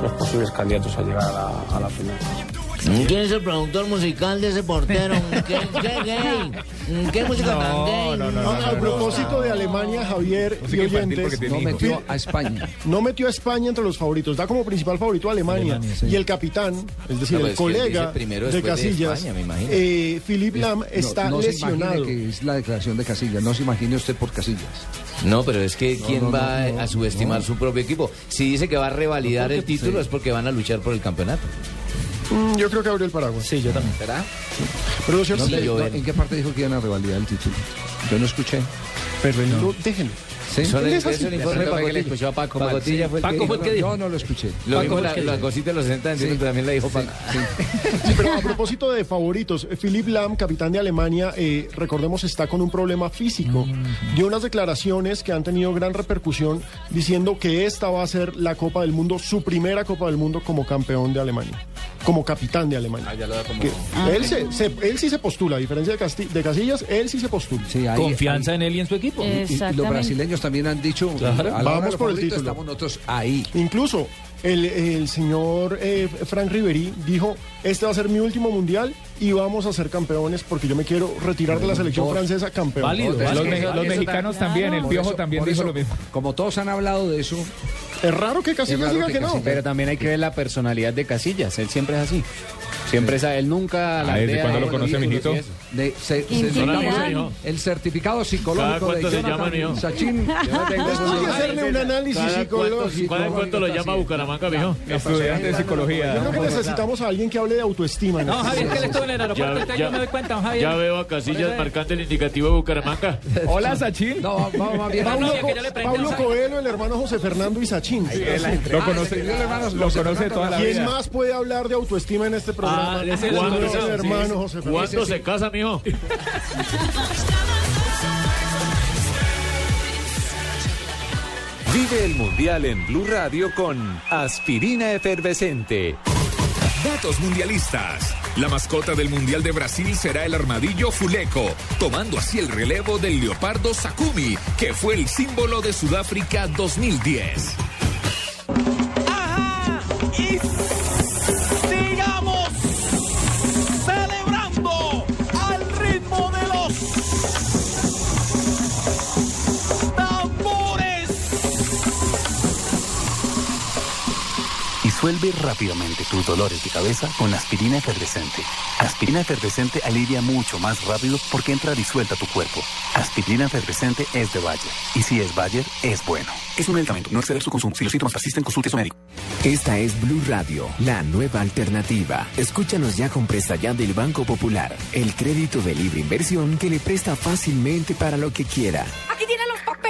los posibles candidatos a llegar a la final. ¿Quién es el productor musical de ese portero? ¿Qué, qué gay? ¿Qué música tan gay? a propósito de Alemania, Javier y oyentes, no metió a España. No metió a España entre los favoritos, da como principal favorito a Alemania. Y el capitán, es decir, No, el colega de Casillas, España, eh, Philip Lam, No, está no lesionado. que es la declaración de Casillas. No se imagine usted por Casillas. No, pero es que No, ¿quién no, va no, a subestimar no. su propio equipo? Si dice que va a revalidar No, el título sí. es porque van a luchar por el campeonato. Mm, yo creo que abrió el paraguas. Sí, yo también. ¿Será? Pero lo cierto ¿Dónde- es que- no, ¿En qué parte dijo que iban a revalidar el título? Yo no escuché. Pero no, déjenlo. ¿Sí? Son el, es el informe que le escuchó a Paco. Pacotilla fue el Paco que fue el que dijo. Yo no lo escuché. Lo Paco la, la cosita de los 60 centímetros también la dijo Paco. Sí, pero a propósito de favoritos, Philip Lam, capitán de Alemania, eh, recordemos, está con un problema físico. Dio unas declaraciones que han tenido gran repercusión diciendo que esta va a ser la Copa del Mundo, su primera Copa del Mundo como campeón de Alemania, como capitán de Alemania. Que él, se- se- él sí se postula, a diferencia de, Casti- de Casillas, él sí se postula. Sí, Confianza en él y en su equipo. Y- Y, los brasileños también han dicho, Claro. a la Vamos por el título. estamos nosotros ahí. Incluso el, el señor eh, Frank Riveri dijo, este va a ser mi último mundial y vamos a ser campeones porque yo me quiero retirar de la selección Por- francesa campeón. Válido, Los, los mexicanos también, el Piojo eso- también dijo eso, lo mismo. Como todos han hablado de eso, Es raro que Casillas diga que no. Pero también hay que ver la personalidad de Casillas. Él siempre es así. Siempre es, él nunca Ah, ¿desde alardea cuándo lo conoce, mijito? De, se- se- el certificado psicológico de cuánto se llama, mijo? Sachin. Después de hacerle un análisis ¿Cada cuánto, psicológico. ¿cada cuánto lo llama Bucaramanga, mijo? Estudiante de Yo psicología. creo que necesitamos a alguien que hable de autoestima. No, Javier, que momento. estuvo en el aeropuerto, yo me doy cuenta, Javier. Ya veo a Casillas marcando el indicativo de Bucaramanga. Hola, Sachin. No, vamos bien. Que yo le Pablo Coelho, el hermano José Fernando y Sachin. Lo conoce, lo conoce toda la ¿Quién vida. más puede hablar de autoestima en este programa? Ah. ¿Cuándo se casa, mijo? Vive el Mundial en Blue Radio con Aspirina Efervescente. Datos mundialistas. La mascota del Mundial de Brasil será el armadillo Fuleco, tomando así el relevo del leopardo Sakumi, que fue el símbolo de Sudáfrica 2010. Y sigamos Rápidamente tus dolores de cabeza con aspirina efervescente. Aspirina efervescente alivia mucho más rápido porque entra disuelta a tu cuerpo. Aspirina efervescente es de Bayer. Y si es Bayer, es bueno. Es un medicamento. No exceder su consumo. Si los síntomas persisten, consulte a su médico. Esta es Blue Radio, la nueva alternativa. Escúchanos ya con presta ya del Banco Popular, el crédito de libre inversión que le presta fácilmente para lo que quiera. Aquí tienen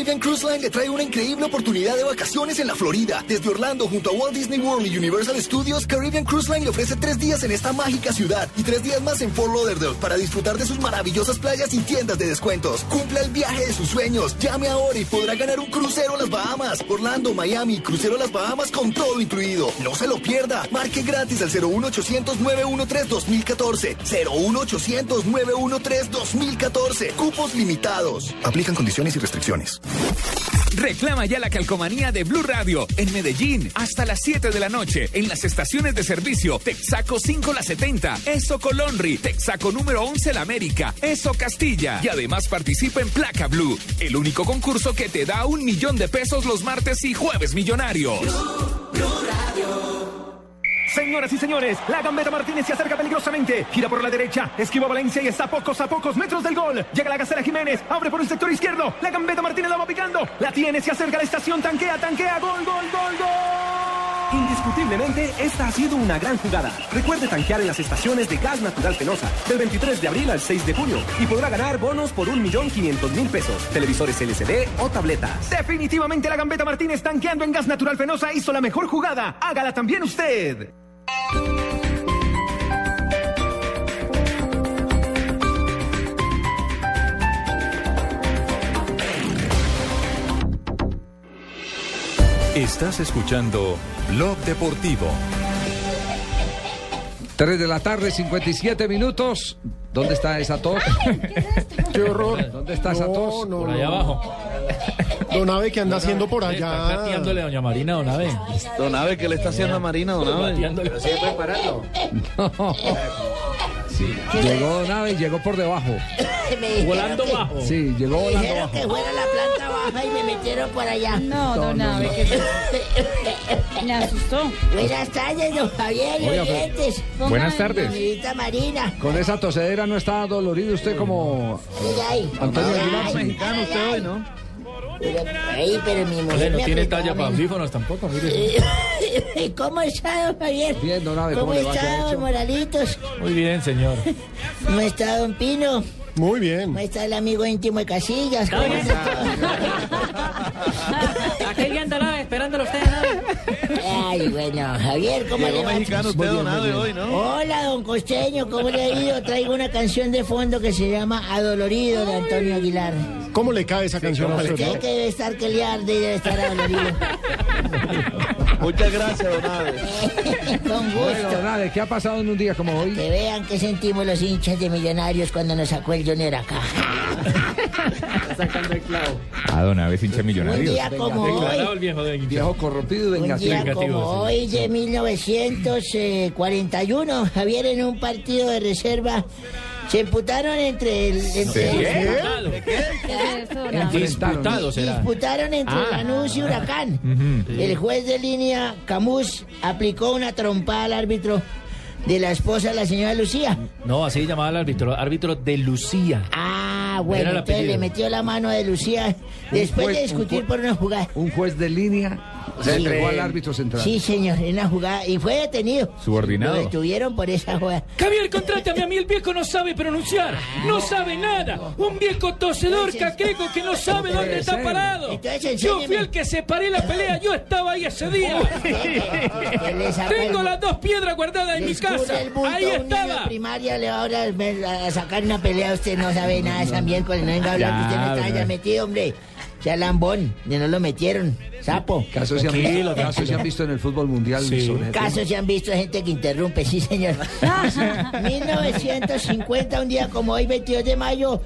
Caribbean Cruise Line le trae una increíble oportunidad de vacaciones en la Florida. Desde Orlando, junto a Walt Disney World y Universal Studios, Caribbean Cruise Line le ofrece tres días en esta mágica ciudad y tres días más en Fort Lauderdale para disfrutar de sus maravillosas playas y tiendas de descuentos. Cumpla el viaje de sus sueños. Llame ahora y podrá ganar un crucero a las Bahamas. Orlando, Miami, crucero a las Bahamas con todo incluido. No se lo pierda. Marque gratis al 01800 913 2014. 01800 913 2014. Cupos limitados. Aplican condiciones y restricciones. Reclama ya la calcomanía de Blue Radio en Medellín hasta las 7 de la noche en las estaciones de servicio Texaco 5 La 70, Eso Colonri, Texaco número 11 La América, Eso Castilla. Y además participa en Placa Blue, el único concurso que te da un millón de pesos los martes y jueves millonarios. Señoras y señores, la gambeta Martínez se acerca peligrosamente. Gira por la derecha, esquiva Valencia y está a pocos a pocos metros del gol. Llega la gacela Jiménez, abre por el sector izquierdo. La gambeta Martínez la va picando. La tiene, se acerca a la estación, tanquea, tanquea, gol, gol, gol, gol. Indiscutiblemente, esta ha sido una gran jugada. Recuerde tanquear en las estaciones de Gas Natural Fenosa del 23 de abril al 6 de junio y podrá ganar bonos por 1.500.000 pesos, televisores LCD o tabletas. Definitivamente la gambeta Martínez tanqueando en Gas Natural Fenosa hizo la mejor jugada. Hágala también usted. Estás escuchando Blog Deportivo. 3 de la tarde, 57 minutos. ¿Dónde está esa tos? Qué horror. ¿Dónde está esa tos? No, no, Por allá no. abajo. Don Ave, ¿qué anda haciendo por Está allá? gateándole a doña Marina, don Ave. Don Ave, ¿qué le está haciendo a Marina, don Ave? Gateándole. No. Llegó Don Ave y llegó por debajo. Volando bajo. Sí, llegó volando bajo. que fuera la planta baja y me metieron por allá. No, don Ave, que se... me asustó. Buenas tardes, don Javier Oiga, pero- oyentes. Buenas tardes. Marina. Con esa tosedera no está dolorido usted como Mira ahí. Antonio Aguilar. Mexicano usted hoy, ¿no? Pero, ay, pero mi mujer Oye, no me tiene talla para men. audífonos tampoco, mire. ¿Cómo está, don Javier? Bien, don Ave, ¿Cómo, ¿cómo está, don Moralitos? Muy bien, señor. ¿Cómo está, don Pino? Muy bien. ¿Cómo está el amigo íntimo de Casillas? ¿Cómo está? Aquí anda la esperándolo usted, ¿no? Ay, bueno, Javier, ¿cómo Llegó le va? mexicano usted. Hola, don Costeño, ¿cómo le ha ido? Traigo una canción de fondo que se llama Adolorido de Antonio Aguilar. ¿Cómo le cae esa canción a usted? Usted que debe estar queliarde y debe estar adolorido. Muchas gracias, don Abe. Con Bueno, gusto. ¿qué ha pasado en un día como hoy? Que vean qué sentimos los hinchas de Millonarios cuando nos sacó el Junior acá. Sacando el clavo. Ah, don Aves, hincha Un millonario. día como hoy, el viejo de Viejo corrompido y un vengativo. día como hoy de 1941, Javier en un partido de reserva se emputaron entre el, entre Disputado será. disputaron entre Ah. Lanús y Huracán. Ujú. El juez de línea Camus aplicó una trompada al árbitro de la esposa de la señora Lucía. No, así llamaba el árbitro, árbitro de Lucía. Ah, bueno, entonces le metió la mano de Lucía después juez- de discutir un por una jugada. Un juez de línea se Sí. entregó al árbitro central. Sí, señor, en una jugada y fue detenido. Subordinado. Lo detuvieron por esa jugada. Javier, contrátame a mí, el viejo no sabe pronunciar, no sabe nada. Un viejo tosedor caqueco que no sabe dónde está parado. Entonces, Yo fui el que separé la pelea, yo estaba ahí ese día. Tengo las dos piedras guardadas en mi casa. Ahí estaba. primaria le va ahora a sacar una pelea. Usted no sabe nada de ese miércoles. No venga a hablar que usted no está metido, hombre. Ya lambón, ya no lo metieron. Sapo. Casos se han, visto, casos se han visto en el fútbol mundial tema. Casos se han visto gente que interrumpe, sí, señor. 1950, un día como hoy, 22 de mayo.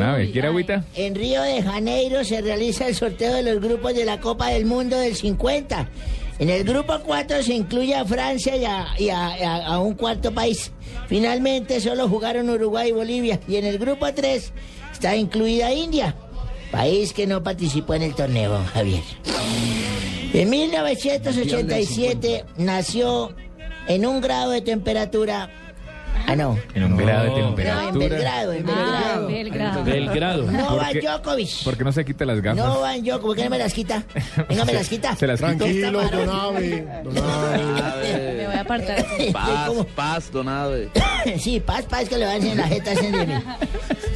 Abe, ¿quiere agüita? En Río de Janeiro se realiza el sorteo de los grupos de la Copa del Mundo del 50. En el grupo 4 se incluye a Francia y a, y a- y a- a un cuarto país. Finalmente solo jugaron Uruguay y Bolivia. Y en el grupo 3 está incluida India, país que no participó en el torneo, Javier. En 1987 nació en un grado de temperatura. Ah, no. En un grado de No, en temperatura. Belgrado, en Belgrado. Belgrado. Belgrado. Novak ¿Por qué- Djokovic. ¿Por qué no se quita las gafas? No van yo, ¿por qué no me las quita? Venga, me las quita. Se las. Tranquilo, Esta don mano. Abe. Don Abe. Me voy a apartar. Paz, paz, don Abe. Sí, paz, paz, que le van a enseñar la jeta.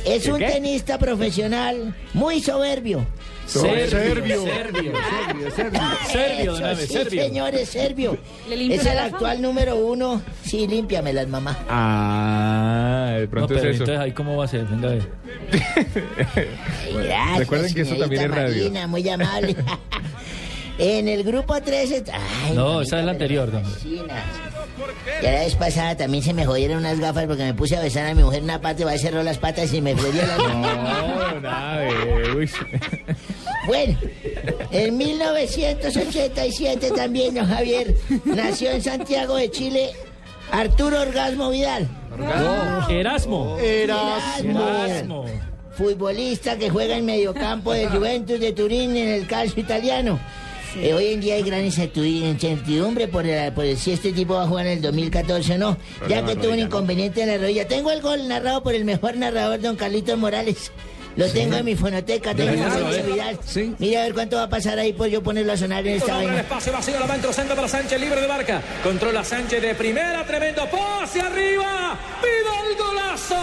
Es un ¿Qué? tenista profesional muy soberbio. Serbio, Serbio. serbio, Serbio, serbio. Eso sí, serbio. señor, es serbio. ¿Le limpio Es la el actual número uno. Sí, límpiamelas, mamá. Ah, de No, pronto pero es eso. entonces ahí cómo va a ser, venga a ver. Gracias, Recuerden que esto también es radio. Marina, muy amable. en el grupo 13... Ay, No, mamita, esa es la anterior, don. Ya la vez pasada también se me jodieron unas gafas porque me puse a besar a mi mujer en una parte, va a cerró las patas y me fregué las No, uy. Bueno, en 1987 también, don Javier, nació en Santiago de Chile Arturo Orgasmo Vidal. Erasmo. Erasmo. Erasmo. Futbolista que juega en mediocampo del Juventus de Turín en el calcio italiano. Eh, hoy en día hay gran incertidumbre incertidumbre por, el- por el- si este tipo va a jugar en el 2014 o no, ya que tuvo un inconveniente en la rodilla. Tengo el gol narrado por el mejor narrador, don Carlitos Morales. Lo tengo en mi fonoteca, tengo gol de Vidal. Mira a ver cuánto va a pasar ahí por yo ponerlo a sonar en esta Sobre el vaina. espacio vacío, la va centro para Sánchez, libre de marca. Controla Sánchez de primera, tremendo pase arriba. ¡Pida el golazo!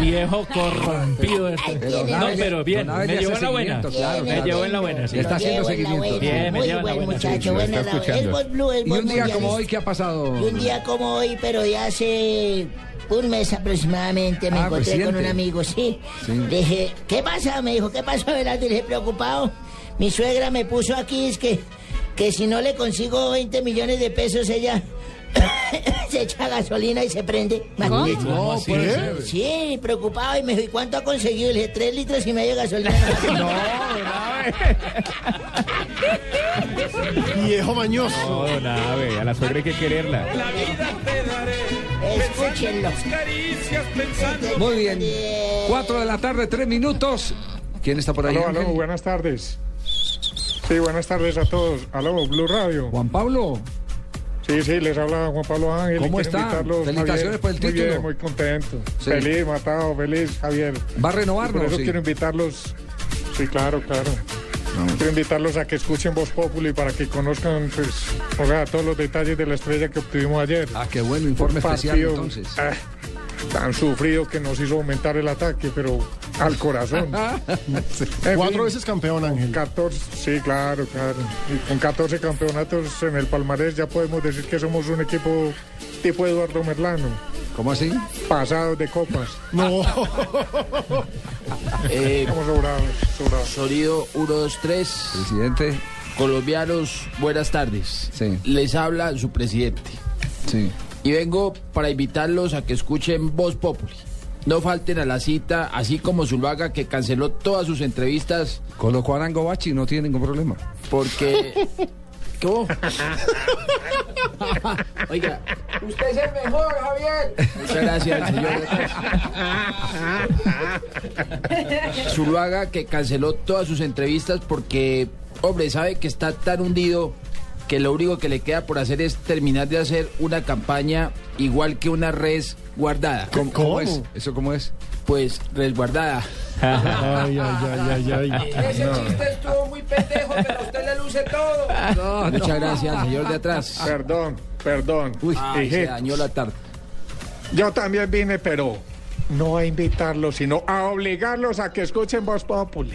Viejo corrompido este. Pero No, pero bien, me le llevó en la buena. seguimiento, claro, Me llevó en la buena, sí. Está haciendo seguimiento. buena. Bien, me lleva en la buen buena, muchacho, sí, buen lo está narrador. Es escuchando. voz blue, es Y un día como hoy, ¿qué ha pasado? Y un día como hoy, pero ya hace un mes aproximadamente me Ah, encontré con reciente. un amigo, sí. Sí. Le dije, ¿qué pasa? Me dijo, ¿qué pasó? Y le dije, preocupado. Mi suegra me puso aquí, es que, que si no le consigo 20 millones de pesos, ella se echa gasolina y se prende. Imagínese. No, puede ser. Sí, preocupado. Y me dijo, ¿y cuánto ha conseguido? Le dije, tres litros y medio de gasolina. Viejo mañoso. No, don Abe, a la suegra hay que quererla. Escúchenlo. Muy bien. Cuatro de la tarde, tres minutos. ¿Quién está por ahí? Aló, aló, buenas tardes. Sí, buenas tardes a todos. Aló, Blue Radio. Juan Pablo. Sí, sí, les habla Juan Pablo Ángel. ¿Cómo está? Felicitaciones por el Muy título. bien, muy contento. Sí. Feliz, matado, feliz, Javier. ¿Va a renovarlo, Por eso sí? quiero invitarlos. Sí, claro, claro. Quiero invitarlos a que escuchen Voz Populi para que conozcan, pues, o sea, todos los detalles de la estrella que obtuvimos ayer. Ah, qué bueno, informe especial entonces. ah, tan sufrido que nos hizo aumentar el ataque, pero al corazón. Cuatro fin, veces campeón, Ángel. 14, sí, claro, claro. Y con 14 campeonatos en el palmarés ya podemos decir que somos un equipo tipo Eduardo Merlano. ¿Cómo así? Pasados de copas. No. Eh, Estamos sobrados, sobrados. Sonido 1, 2, 3. Presidente. Colombianos, buenas tardes. Sí. Les habla su presidente. Sí. Y vengo para invitarlos a que escuchen Voz Populi. No falten a la cita, así como Zuluaga que canceló todas sus entrevistas Colocó a Arango Bachi, no tiene ningún problema. porque... ¿Cómo? Oiga, Usted es el mejor, Javier. muchas gracias, señor. Zuluaga que canceló todas sus entrevistas porque, hombre, sabe que está tan hundido que lo único que le queda por hacer es terminar de hacer una campaña igual que una res guardada. ¿Cómo, cómo es? ¿Eso cómo es? Pues resguardada. Ay, ay, ay, ay, ay. Ese chiste estuvo muy pendejo, pero a usted le luce todo. Muchas gracias, señor de atrás. Perdón, perdón. Ay, se dañó la tarde. yo también vine, pero no a invitarlos, sino a obligarlos a que escuchen Voz Populi.